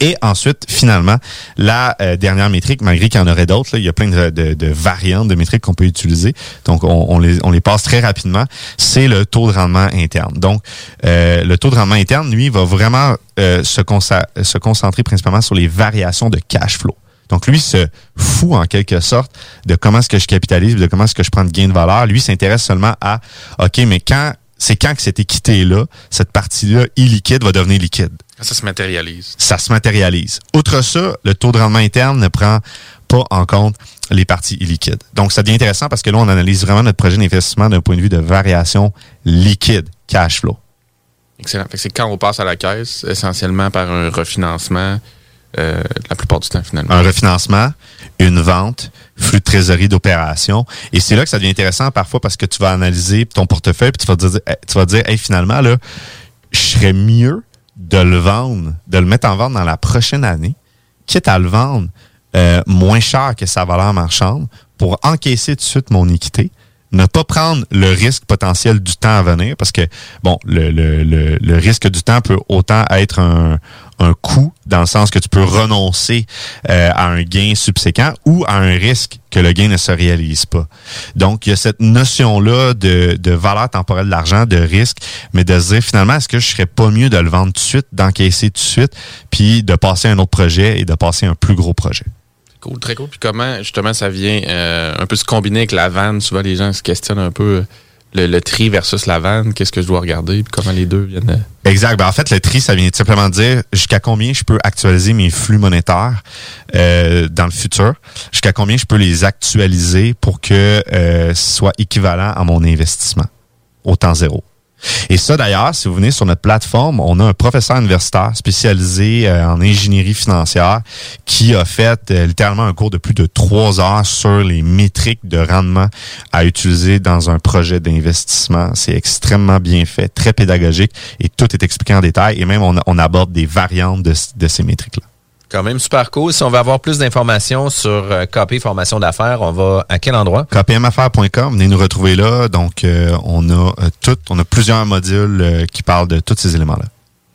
[SPEAKER 8] Et ensuite, finalement, la euh, dernière métrique, malgré qu'il y en aurait d'autres, il y a plein de, de, variantes de métriques qu'on peut utiliser. Donc, on, les, on les passe très rapidement. C'est le taux de rendement interne. Donc, euh, le taux de rendement interne, lui, va vraiment euh, se, se concentrer principalement sur les variations de cash flow. Donc, lui se fout en quelque sorte de comment est-ce que je capitalise, de comment est-ce que je prends de gain de valeur. Lui s'intéresse seulement à, OK, mais quand c'est quand que cette équité-là, cette partie-là illiquide va devenir liquide?
[SPEAKER 9] Ça se matérialise.
[SPEAKER 8] Ça se matérialise. Outre ça, le taux de rendement interne ne prend pas en compte les parties illiquides. Donc, ça devient intéressant parce que là, on analyse vraiment notre projet d'investissement d'un point de vue de variation liquide, cash flow.
[SPEAKER 9] Excellent. C'est quand on passe à la caisse, essentiellement par un refinancement, euh, la plupart du temps, finalement.
[SPEAKER 8] Un refinancement, une vente, flux de trésorerie d'opération. Et c'est là que ça devient intéressant parfois parce que tu vas analyser ton portefeuille puis tu vas dire, tu vas dire, hey, finalement, là, je serais mieux de le vendre, de le mettre en vente dans la prochaine année, quitte à le vendre euh, moins cher que sa valeur marchande pour encaisser tout de suite mon équité, ne pas prendre le risque potentiel du temps à venir, parce que, bon, le, le, le, risque du temps peut autant être un, un coût, dans le sens que tu peux renoncer euh, à un gain subséquent ou à un risque que le gain ne se réalise pas. Donc, il y a cette notion-là de, de valeur temporelle de l'argent, de risque, mais de se dire, finalement, est-ce que je serais pas mieux de le vendre tout de suite, d'encaisser tout de suite, puis de passer à un autre projet et de passer à un plus gros projet?
[SPEAKER 9] Cool, très cool. Puis comment, justement, ça vient euh, un peu se combiner avec la vanne? Souvent, les gens se questionnent un peu le, le tri versus la vanne. Qu'est-ce que je dois regarder? Puis comment les deux viennent...
[SPEAKER 8] Exact. Ben, en fait, le tri, ça vient simplement dire jusqu'à combien je peux actualiser mes flux monétaires euh, dans le futur, jusqu'à combien je peux les actualiser pour que euh, ce soit équivalent à mon investissement au temps zéro. Et ça, d'ailleurs, si vous venez sur notre plateforme, on a un professeur universitaire spécialisé euh, en ingénierie financière qui a fait euh, littéralement un cours de plus de trois heures sur les métriques de rendement à utiliser dans un projet d'investissement. C'est extrêmement bien fait, très pédagogique et tout est expliqué en détail et même on, aborde des variantes de, de ces métriques-là.
[SPEAKER 7] Quand même super cool. Si on veut avoir plus d'informations sur euh, Formation d'affaires, on va à quel endroit?
[SPEAKER 8] kpmaffaires.com, venez nous retrouver là. Donc, euh, on a euh, on a plusieurs modules euh, qui parlent de tous ces éléments-là.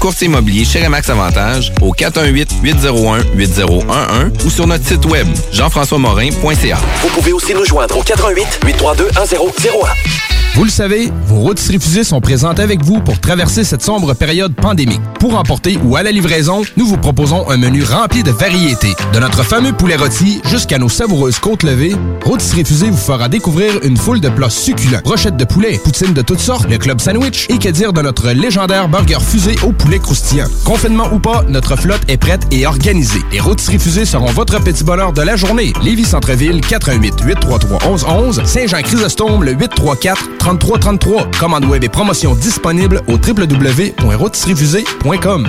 [SPEAKER 16] courtier immobilier chez Remax Avantage, au 418-801-8011 ou sur notre site web, jean-françois-morin.ca.
[SPEAKER 17] Vous pouvez aussi nous joindre au 88 832 1001.
[SPEAKER 12] Vous le savez, vos routes refusées sont présentes avec vous pour traverser cette sombre période pandémique. Pour emporter ou à la livraison, nous vous proposons un menu rempli de variétés. De notre fameux poulet rôti jusqu'à nos savoureuses côtes levées, Routes Refusées vous fera découvrir une foule de plats succulents. Brochettes de poulet, poutines de toutes sortes, le club sandwich et que dire de notre légendaire burger fusé au poulet croustillant. Confinement ou pas, notre flotte est prête et organisée. Les Routes Refusées seront votre petit bonheur de la journée. Lévis Centreville, 418 833 1111 Saint-Jean-Chrysostome, le 834 3333. Commande web et promotion disponible au www.rôtisseriefusée.com.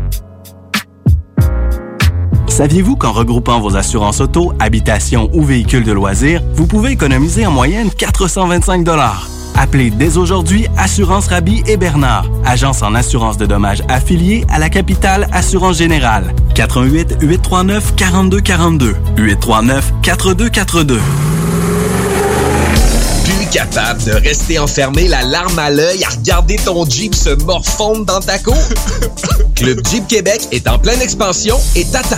[SPEAKER 11] Saviez-vous qu'en regroupant vos assurances auto, habitation ou véhicules de loisirs, vous pouvez économiser en moyenne 425 Appelez dès aujourd'hui Assurance Rabi et Bernard, agence en assurance de dommages affiliée à la capitale Assurance Générale. 88 839 4242 839 4242.
[SPEAKER 10] Plus capable de rester enfermé la larme à l'œil à regarder ton Jeep se morfondre dans ta cour? <laughs> Club Jeep Québec est en pleine expansion et t'attend.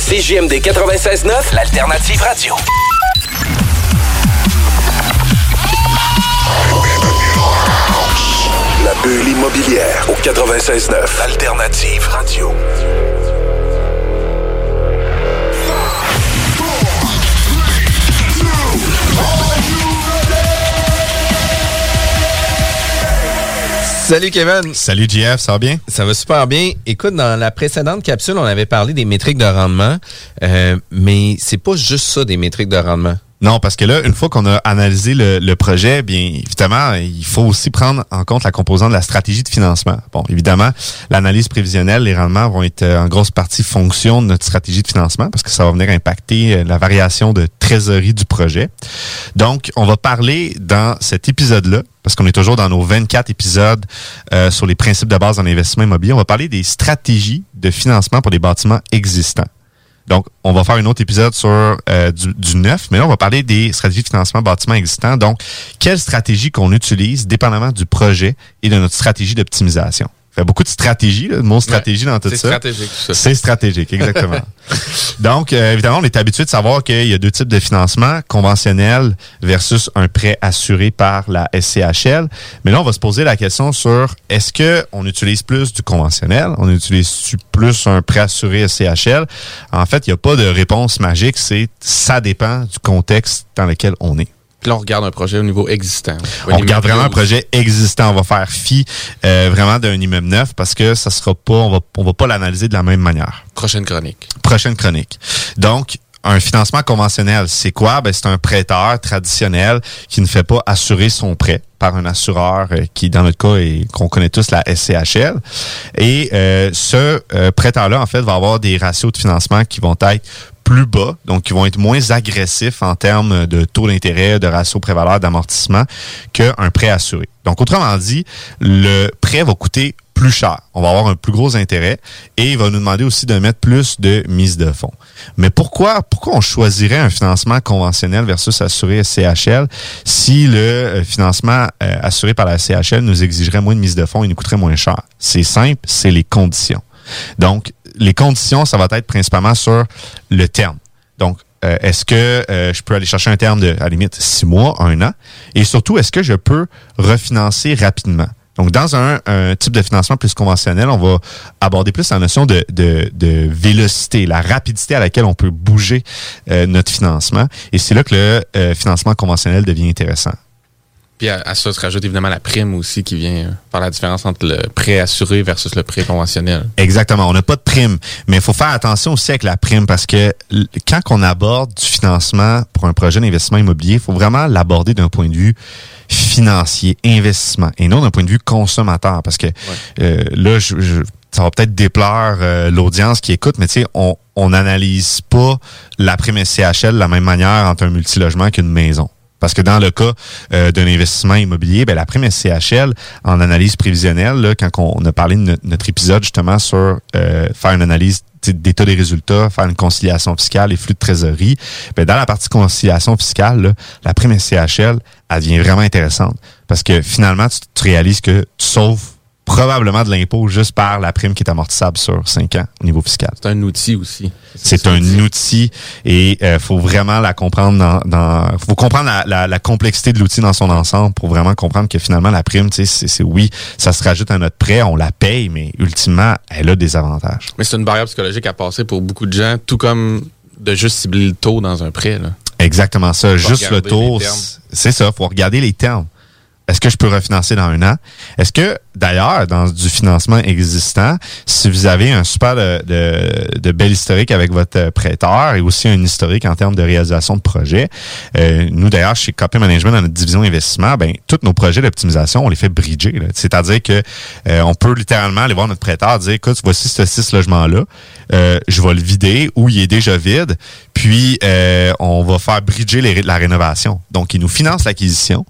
[SPEAKER 17] CJMD 96.9, l'alternative radio. La bulle immobilière au 96.9, l'alternative radio.
[SPEAKER 7] Salut Kevin.
[SPEAKER 8] Salut JF, ça va bien?
[SPEAKER 7] Ça va super bien. Écoute, dans la précédente capsule, on avait parlé des métriques de rendement, euh, mais c'est pas juste ça des métriques de rendement.
[SPEAKER 8] Non, parce que là, une fois qu'on a analysé le, projet, bien évidemment, il faut aussi prendre en compte la composante de la stratégie de financement. Bon, évidemment, l'analyse prévisionnelle, les rendements vont être euh, en grosse partie fonction de notre stratégie de financement parce que ça va venir impacter euh, la variation de trésorerie du projet. Donc, on va parler dans cet épisode-là parce qu'on est toujours dans nos 24 épisodes euh, sur les principes de base en investissement immobilier, on va parler des stratégies de financement pour des bâtiments existants. Donc, on va faire un autre épisode sur euh, du, neuf, mais là, on va parler des stratégies de financement bâtiment existants. Donc, quelle stratégie qu'on utilise dépendamment du projet et de notre stratégie d'optimisation? Fait beaucoup de stratégie, le mot stratégie dans tout ça.
[SPEAKER 9] C'est stratégique, tout ça.
[SPEAKER 8] C'est stratégique, exactement. <laughs> Donc, euh, évidemment, on est habitué de savoir qu'il y a deux types de financement, conventionnel versus un prêt assuré par la SCHL. Mais là, on va se poser la question sur est-ce que on utilise plus du conventionnel, on utilise plus un prêt assuré SCHL. En fait, il n'y a pas de réponse magique, c'est ça dépend du contexte dans lequel on est.
[SPEAKER 9] Puis là, on regarde un projet au niveau existant.
[SPEAKER 8] On regarde vraiment un projet existant. On va faire fi euh, vraiment d'un immeuble neuf parce que ça sera pas, on va, on va pas l'analyser de la même manière.
[SPEAKER 9] Prochaine chronique.
[SPEAKER 8] Prochaine chronique. Donc, un financement conventionnel, c'est quoi? Ben, c'est un prêteur traditionnel qui ne fait pas assurer son prêt par un assureur euh, qui, dans notre cas, est qu'on connaît tous la SCHL. Et euh, ce prêteur-là, en fait, va avoir des ratios de financement qui vont être plus bas, donc qui vont être moins agressifs en termes de taux d'intérêt, de ratio prévaleur, d'amortissement qu'un prêt assuré. Donc, autrement dit, le prêt va coûter plus cher. On va avoir un plus gros intérêt et il va nous demander aussi de mettre plus de mise de fonds. Mais pourquoi, pourquoi on choisirait un financement conventionnel versus assuré CHL si le euh, financement euh, assuré par la CHL nous exigerait moins de mise de fonds et nous coûterait moins cher? C'est simple, c'est les conditions. Donc, les conditions, ça va être principalement sur le terme. Donc, euh, est-ce que je peux aller chercher un terme de, à la limite, six mois, un an? Et surtout, est-ce que je peux refinancer rapidement? Donc, dans un, type de financement plus conventionnel, on va aborder plus la notion de, de, vélocité, la rapidité à laquelle on peut bouger euh, notre financement. Et c'est là que le financement conventionnel devient intéressant.
[SPEAKER 9] Puis à, ça se rajoute évidemment la prime aussi qui vient euh, faire la différence entre le prêt assuré versus le prêt conventionnel.
[SPEAKER 8] Exactement. On n'a pas de prime. Mais il faut faire attention aussi avec la prime parce que quand on aborde du financement pour un projet d'investissement immobilier, il faut vraiment l'aborder d'un point de vue financier, investissement, et non d'un point de vue consommateur. Parce que euh, là, je, ça va peut-être déplaire euh, l'audience qui écoute, mais tu sais, on n'analyse pas la prime SCHL de la même manière entre un multilogement qu'une maison. Parce que dans le cas euh, d'un investissement immobilier, ben, la prime SCHL, en analyse prévisionnelle, là, quand on a parlé de notre épisode justement sur euh, faire une analyse d'état des résultats, faire une conciliation fiscale et flux de trésorerie, ben, dans la partie conciliation fiscale, la prime SCHL, elle devient vraiment intéressante. Parce que finalement, tu, tu réalises que tu sauves probablement de l'impôt juste par la prime qui est amortissable sur 5 ans au niveau fiscal.
[SPEAKER 9] C'est un outil aussi.
[SPEAKER 8] C'est un outil et il euh, faut vraiment la comprendre dans, dans faut comprendre la, la, complexité de l'outil dans son ensemble pour vraiment comprendre que finalement la prime, tu sais, c'est oui, ça se rajoute à notre prêt, on la paye, mais ultimement, elle a des avantages.
[SPEAKER 9] Mais c'est une barrière psychologique à passer pour beaucoup de gens, tout comme de juste cibler le taux dans un prêt. Là.
[SPEAKER 8] Exactement ça, juste le taux, c'est ça, faut regarder les termes. Est-ce que je peux refinancer dans un an? Est-ce que, d'ailleurs, dans du financement existant, si vous avez un super de, de, bel historique avec votre euh, prêteur et aussi un historique en termes de réalisation de projet, euh, nous, d'ailleurs, chez Copy Management, dans notre division investissement, ben, tous nos projets d'optimisation, on les fait bridger. C'est-à-dire que euh, on peut littéralement aller voir notre prêteur dire, écoute, voici ce six logements-là, je vais le vider ou il est déjà vide, puis on va faire bridger la rénovation. Donc, il nous finance l'acquisition,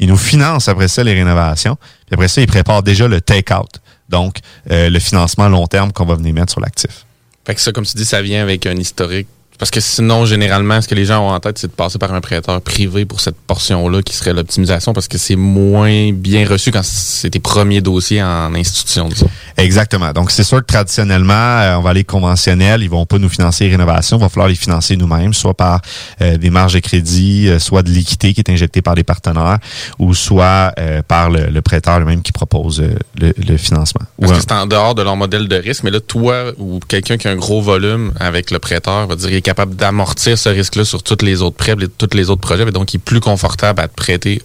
[SPEAKER 8] il nous finance après ça les rénovations. Puis après ça, il prépare déjà le take-out. Donc, euh, le financement long terme qu'on va venir mettre sur l'actif.
[SPEAKER 9] Fait que ça, comme tu dis, ça vient avec un historique parce que sinon, généralement, ce que les gens ont en tête, c'est de passer par un prêteur privé pour cette portion-là qui serait l'optimisation parce que c'est moins bien reçu quand c'est tes premiers dossiers en institution.
[SPEAKER 8] Exactement. Donc, c'est sûr que traditionnellement, euh, on va aller conventionnel. Ils vont pas nous financer les rénovations. Il va falloir les financer nous-mêmes, soit par euh, des marges de crédit, euh, soit de liquidité qui est injectée par des partenaires ou soit par le, prêteur lui-même qui propose le, financement.
[SPEAKER 9] Parce que c'est en dehors de leur modèle de risque. Mais là, toi ou quelqu'un qui a un gros volume avec le prêteur va dire capable d'amortir ce risque-là sur tous les autres prêts, tous les autres projets, donc il est plus confortable à te prêter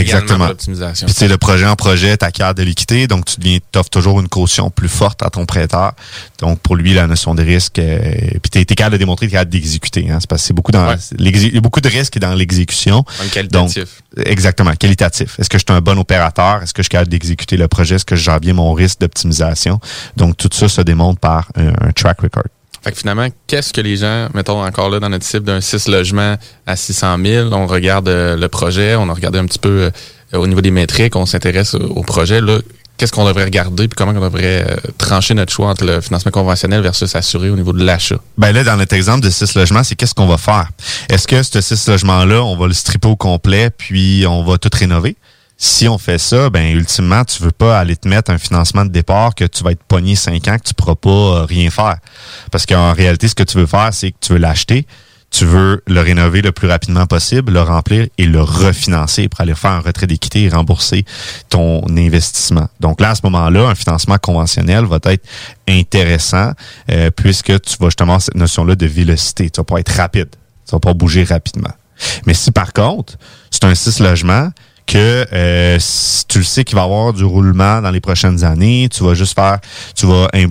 [SPEAKER 8] Exactement. Puis tu sais, le projet en projet, ta carte de liquidité, donc tu deviens, offres toujours une caution plus forte à ton prêteur. Donc pour lui, la notion de risque, euh, puis tu es, capable de démontrer que tu es capable d'exécuter. Hein, c'est parce que c'est beaucoup dans l'exé- il y a beaucoup de risques dans l'exécution.
[SPEAKER 9] Qualitatif.
[SPEAKER 8] Donc, exactement, qualitatif. Est-ce que je suis un bon opérateur? Est-ce que je suis capable d'exécuter le projet? Est-ce que je gère bien mon risque d'optimisation? Donc tout ça se démontre par un, un track record.
[SPEAKER 9] Fait que finalement, qu'est-ce que les gens, mettons encore là dans notre cible d'un 6 logements à 600 000, on regarde euh, le projet, on a regardé un petit peu euh, au niveau des métriques, on s'intéresse au, projet. Là, qu'est-ce qu'on devrait regarder puis comment on devrait euh, trancher notre choix entre le financement conventionnel versus assuré au niveau de l'achat?
[SPEAKER 8] Ben là, dans notre exemple de six logements, c'est qu'est-ce qu'on va faire? Est-ce que ce six logements-là, on va le stripper au complet, puis on va tout rénover? Si on fait ça, ben ultimement, tu veux pas aller te mettre un financement de départ que tu vas être pogné cinq ans, que tu pourras pas euh, rien faire. Parce qu'en réalité, ce que tu veux faire, c'est que tu veux l'acheter, tu veux le rénover le plus rapidement possible, le remplir et le refinancer pour aller faire un retrait d'équité et rembourser ton investissement. Donc là, à ce moment-là, un financement conventionnel va être intéressant euh, puisque tu vas justement cette notion-là de vélocité. Tu vas pas être rapide. Tu vas pas bouger rapidement. Mais si par contre, c'est un six logements, que euh, tu le sais qu'il va y avoir du roulement dans les prochaines années, tu vas juste faire, tu vas im-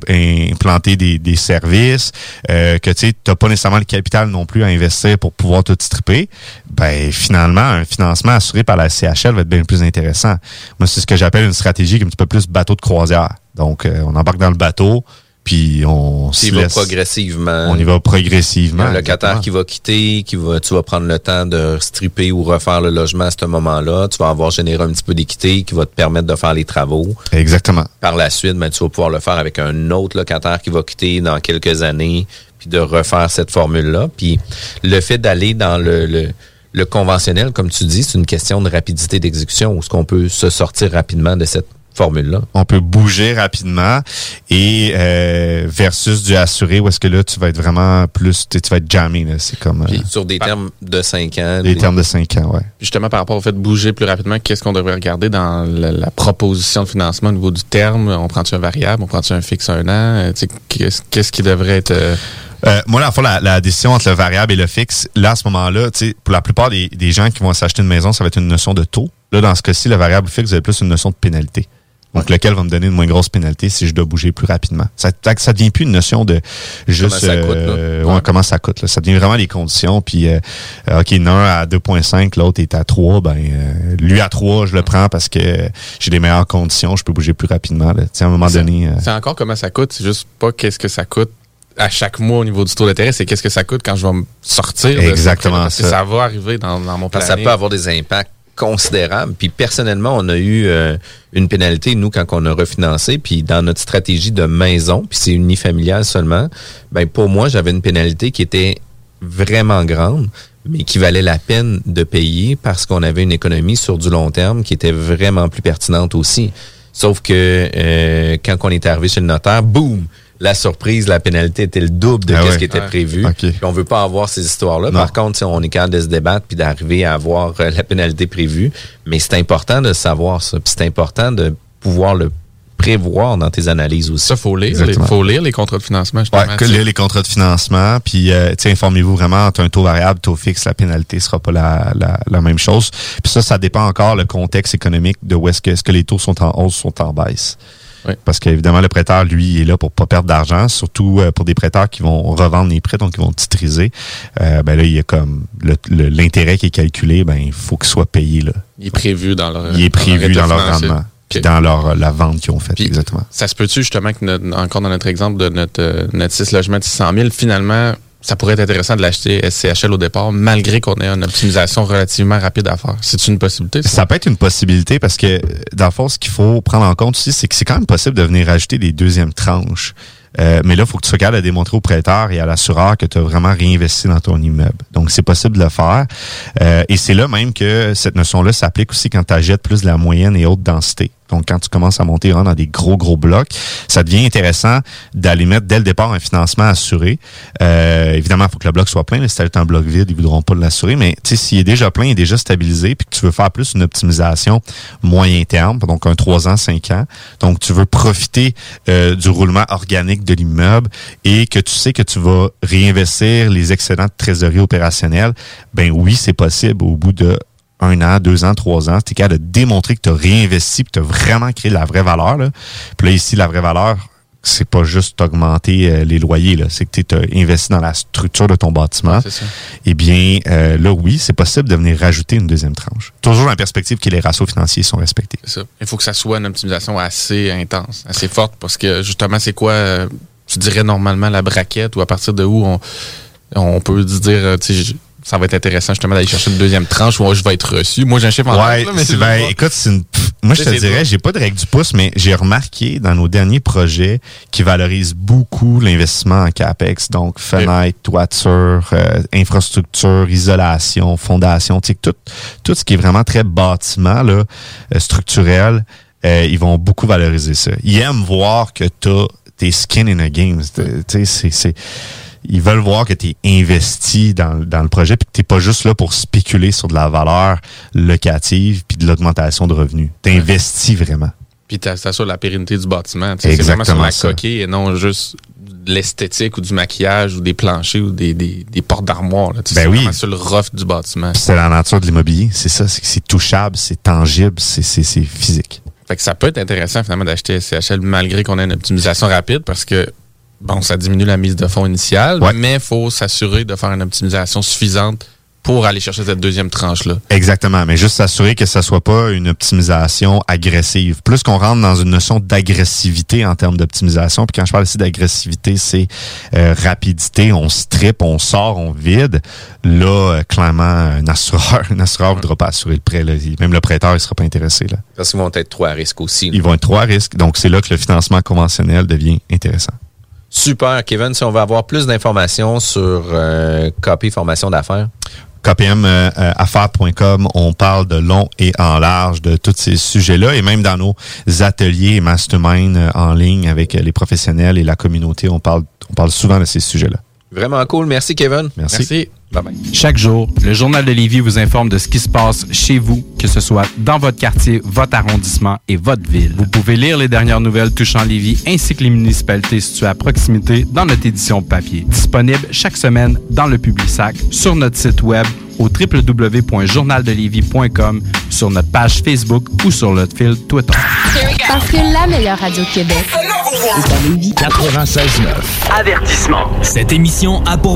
[SPEAKER 8] implanter des, des services, euh, que tu n'as pas nécessairement le capital non plus à investir pour pouvoir tout stripper, ben finalement, un financement assuré par la CHL va être bien plus intéressant. Moi, c'est ce que j'appelle une stratégie qui est un petit peu plus bateau de croisière. Donc, euh, on embarque dans le bateau, puis on se laisse-
[SPEAKER 7] progressivement.
[SPEAKER 8] On y va progressivement.
[SPEAKER 7] Un locataire
[SPEAKER 8] exactement.
[SPEAKER 7] qui va quitter, qui va, tu vas prendre le temps de stripper ou refaire le logement à ce moment-là. Tu vas avoir généré un petit peu d'équité qui va te permettre de faire les travaux.
[SPEAKER 8] Exactement.
[SPEAKER 7] Par la suite, ben, tu vas pouvoir le faire avec un autre locataire qui va quitter dans quelques années, puis de refaire cette formule-là. Puis le fait d'aller dans le, le, le conventionnel, comme tu dis, c'est une question de rapidité d'exécution. Est-ce qu'on peut se sortir rapidement de cette formule-là?
[SPEAKER 8] on peut bouger rapidement et euh, versus du assuré où est-ce que là tu vas être vraiment plus tu tu vas être jammé là c'est comme euh,
[SPEAKER 7] Sur des termes de 5 ans.
[SPEAKER 8] des termes de 5 ans ouais
[SPEAKER 9] justement, par rapport au fait de bouger plus rapidement, qu'est-ce qu'on devrait regarder dans la, la proposition de financement au niveau du terme? On prend-tu un variable? On prend-tu un fixe un an? Euh, tu sais, Qu'est-ce qui devrait être... euh,
[SPEAKER 8] Euh, moi, la fois, la, la décision entre le variable et le fixe, là, à ce moment-là, tu sais, pour la plupart des, des gens qui vont s'acheter une maison, ça va être une notion de taux. Là, dans ce cas-ci, le variable fixe, vous avez plus une notion de pénalité. Donc, lequel va me donner une moins grosse pénalité si je dois bouger plus rapidement? Ça, ça devient plus une notion de juste
[SPEAKER 7] Comment ça coûte, là.
[SPEAKER 8] euh, ouais, comment ça coûte. Là. Ça devient vraiment les conditions. Puis, euh, OK, l'un à 2,5, l'autre est à 3. Ben, euh, lui à 3, je le prends parce que j'ai des meilleures conditions. Je peux bouger plus rapidement. Là. Tu sais, à un moment donné... euh,
[SPEAKER 9] C'est encore comment ça coûte, c'est juste pas qu'est-ce que ça coûte à chaque mois au niveau du taux d'intérêt, c'est qu'est-ce que ça coûte quand je vais me sortir. de ce
[SPEAKER 8] Exactement
[SPEAKER 9] que
[SPEAKER 8] ça.
[SPEAKER 9] ça va arriver dans, dans mon
[SPEAKER 7] que ça peut avoir des impacts considérables. Puis personnellement, on a eu euh, une pénalité, nous, quand on a refinancé, puis dans notre stratégie de maison, puis c'est unifamilial seulement, ben pour moi, j'avais une pénalité qui était vraiment grande, mais qui valait la peine de payer parce qu'on avait une économie sur du long terme qui était vraiment plus pertinente aussi. Sauf que euh, quand on est arrivé chez le notaire, boum! La surprise, la pénalité était le double de
[SPEAKER 8] Ah
[SPEAKER 7] ce qui était
[SPEAKER 8] Ouais.
[SPEAKER 7] prévu.
[SPEAKER 8] OK.
[SPEAKER 7] Puis on veut pas avoir ces histoires-là. Par contre, si on est capable de se débattre puis d'arriver à avoir euh, la pénalité prévue. Mais c'est important de savoir ça. Puis c'est important de pouvoir le prévoir dans tes analyses aussi.
[SPEAKER 9] Ça, faut lire. Il
[SPEAKER 8] Exactement.
[SPEAKER 9] faut lire les contrats de financement.
[SPEAKER 8] Ouais, que les, les contrats de financement, puis euh, tu sais, informez-vous vraiment entre un taux variable, taux fixe, la pénalité sera pas la, la, la même chose. Puis ça, ça dépend encore le contexte économique de où est-ce que, est-ce que les taux sont en hausse, sont en baisse.
[SPEAKER 9] Oui.
[SPEAKER 8] Parce qu'évidemment, le prêteur, lui, il est là pour pas perdre d'argent, surtout euh, pour des prêteurs qui vont revendre les prêts, donc qui vont titriser. Euh, ben là, il y a comme le- le- l'intérêt qui est calculé, ben il faut qu'il soit payé là.
[SPEAKER 9] Il est prévu dans leur
[SPEAKER 8] Il est prévu dans leur rendement, puis dans leur la vente qu'ils ont faite, exactement.
[SPEAKER 9] Ça se peut-tu justement que, notre- encore dans notre exemple de notre, euh, notre 6 logements de 600 000, finalement, ça pourrait être intéressant de l'acheter SCHL au départ, malgré qu'on ait une optimisation relativement rapide à faire. C'est une possibilité? ça?
[SPEAKER 8] Peut être une possibilité parce que, dans le fond, ce qu'il faut prendre en compte aussi, c'est que c'est quand même possible de venir ajouter des deuxièmes tranches. Euh, mais là, il faut que tu sois capable de démontrer au prêteur et à l'assureur que tu as vraiment réinvesti dans ton immeuble. Donc, c'est possible de le faire. Euh, et c'est là même que cette notion-là s'applique aussi quand tu achètes plus de la moyenne et haute densité. Donc, quand tu commences à monter vraiment dans des gros, gros blocs, ça devient intéressant d'aller mettre dès le départ un financement assuré. Euh, évidemment, il faut que le bloc soit plein. là. Si tu un bloc vide, ils voudront pas l'assurer. Mais s'il est déjà plein, il est déjà stabilisé, puis que tu veux faire plus une optimisation moyen terme, donc un 3 ans, 5 ans. Donc, tu veux profiter euh, du roulement organique de l'immeuble et que tu sais que tu vas réinvestir les excédents de trésorerie opérationnelle, ben oui, c'est possible au bout de un an, deux ans, trois ans, tu es capable de démontrer que tu as réinvesti, que tu as vraiment créé la vraie valeur. Là. Puis là, ici, la vraie valeur, c'est pas juste augmenter euh, les loyers, là. c'est que tu as investi dans la structure de ton bâtiment. Eh bien, euh, là, oui, c'est possible de venir rajouter une deuxième tranche. Toujours dans la perspective que les ratios financiers sont respectés.
[SPEAKER 9] Ça. Il faut que ça soit une optimisation assez intense, assez forte, parce que justement, c'est quoi, euh, tu dirais normalement la braquette ou à partir de où on, on peut dire, tu sais, ça va être intéressant justement d'aller chercher une deuxième tranche où je vais être reçu. Moi, j'ai un chiffre en
[SPEAKER 8] ouais, tête, mais c'est ben, écoute, c'est une moi, je te dirais, j'ai pas de règle du pouce, mais j'ai remarqué dans nos derniers projets qui valorisent beaucoup l'investissement en CAPEX, donc fenêtre, toiture, euh, infrastructure, isolation, fondation, tout, tout ce qui est vraiment très bâtiment, là, euh, structurel, euh, ils vont beaucoup valoriser ça. Ils aiment voir que tu as tes skin in a game. C'est ils veulent voir que tu es investi dans, dans le projet puis que tu pas juste là pour spéculer sur de la valeur locative puis de l'augmentation de revenus. Tu investis vraiment.
[SPEAKER 9] Puis tu sur la pérennité du bâtiment. C'est vraiment sur la coquille et non juste de l'esthétique ou du maquillage ou des planchers ou des, des, des portes d'armoire. Ben
[SPEAKER 8] c'est oui.
[SPEAKER 9] sur le rough du bâtiment.
[SPEAKER 8] C'est la nature de l'immobilier. C'est ça. C'est touchable, c'est tangible, c'est physique.
[SPEAKER 9] Fait que ça peut être intéressant finalement d'acheter SCHL malgré qu'on ait une optimisation rapide parce que bon, ça diminue la mise de fonds initiale, mais il faut s'assurer de faire une optimisation suffisante pour aller chercher cette deuxième tranche-là.
[SPEAKER 8] Exactement, mais juste s'assurer que ça soit pas une optimisation agressive. Plus qu'on rentre dans une notion d'agressivité en termes d'optimisation, puis quand je parle ici d'agressivité, c'est euh, rapidité, on strip, on sort, on vide. Là, euh, clairement, un assureur, <laughs> un assureur ne voudra pas assurer le prêt. Là. Même le prêteur ne sera pas intéressé. Là.
[SPEAKER 7] Parce qu'ils vont être trop à risque aussi.
[SPEAKER 8] Ils vont être trop à risque, donc c'est là que le financement conventionnel devient intéressant.
[SPEAKER 7] Super, Kevin. Si on veut avoir plus d'informations sur euh, Copy Formation d'affaires.
[SPEAKER 8] KPMaffaires.com, on parle de long et en large de tous ces sujets-là et même dans nos ateliers mastermind euh, en ligne avec les professionnels et la communauté, on parle, on parle souvent de ces sujets-là.
[SPEAKER 7] Vraiment cool. Merci, Kevin.
[SPEAKER 8] Merci.
[SPEAKER 7] Merci. Bye bye.
[SPEAKER 26] Chaque jour, le Journal de Lévis vous informe de ce qui se passe chez vous, que ce soit dans votre quartier, votre arrondissement et votre ville. Vous pouvez lire les dernières nouvelles touchant Lévis ainsi que les municipalités situées à proximité dans notre édition papier. Disponible chaque semaine dans le Publisac, sur notre site web au www.journaldelévis.com, sur notre page Facebook ou sur notre fil Twitter.
[SPEAKER 23] Parce que la meilleure radio de Québec est à Lévis.
[SPEAKER 27] 96.9.
[SPEAKER 28] Avertissement.
[SPEAKER 27] Cette émission a pour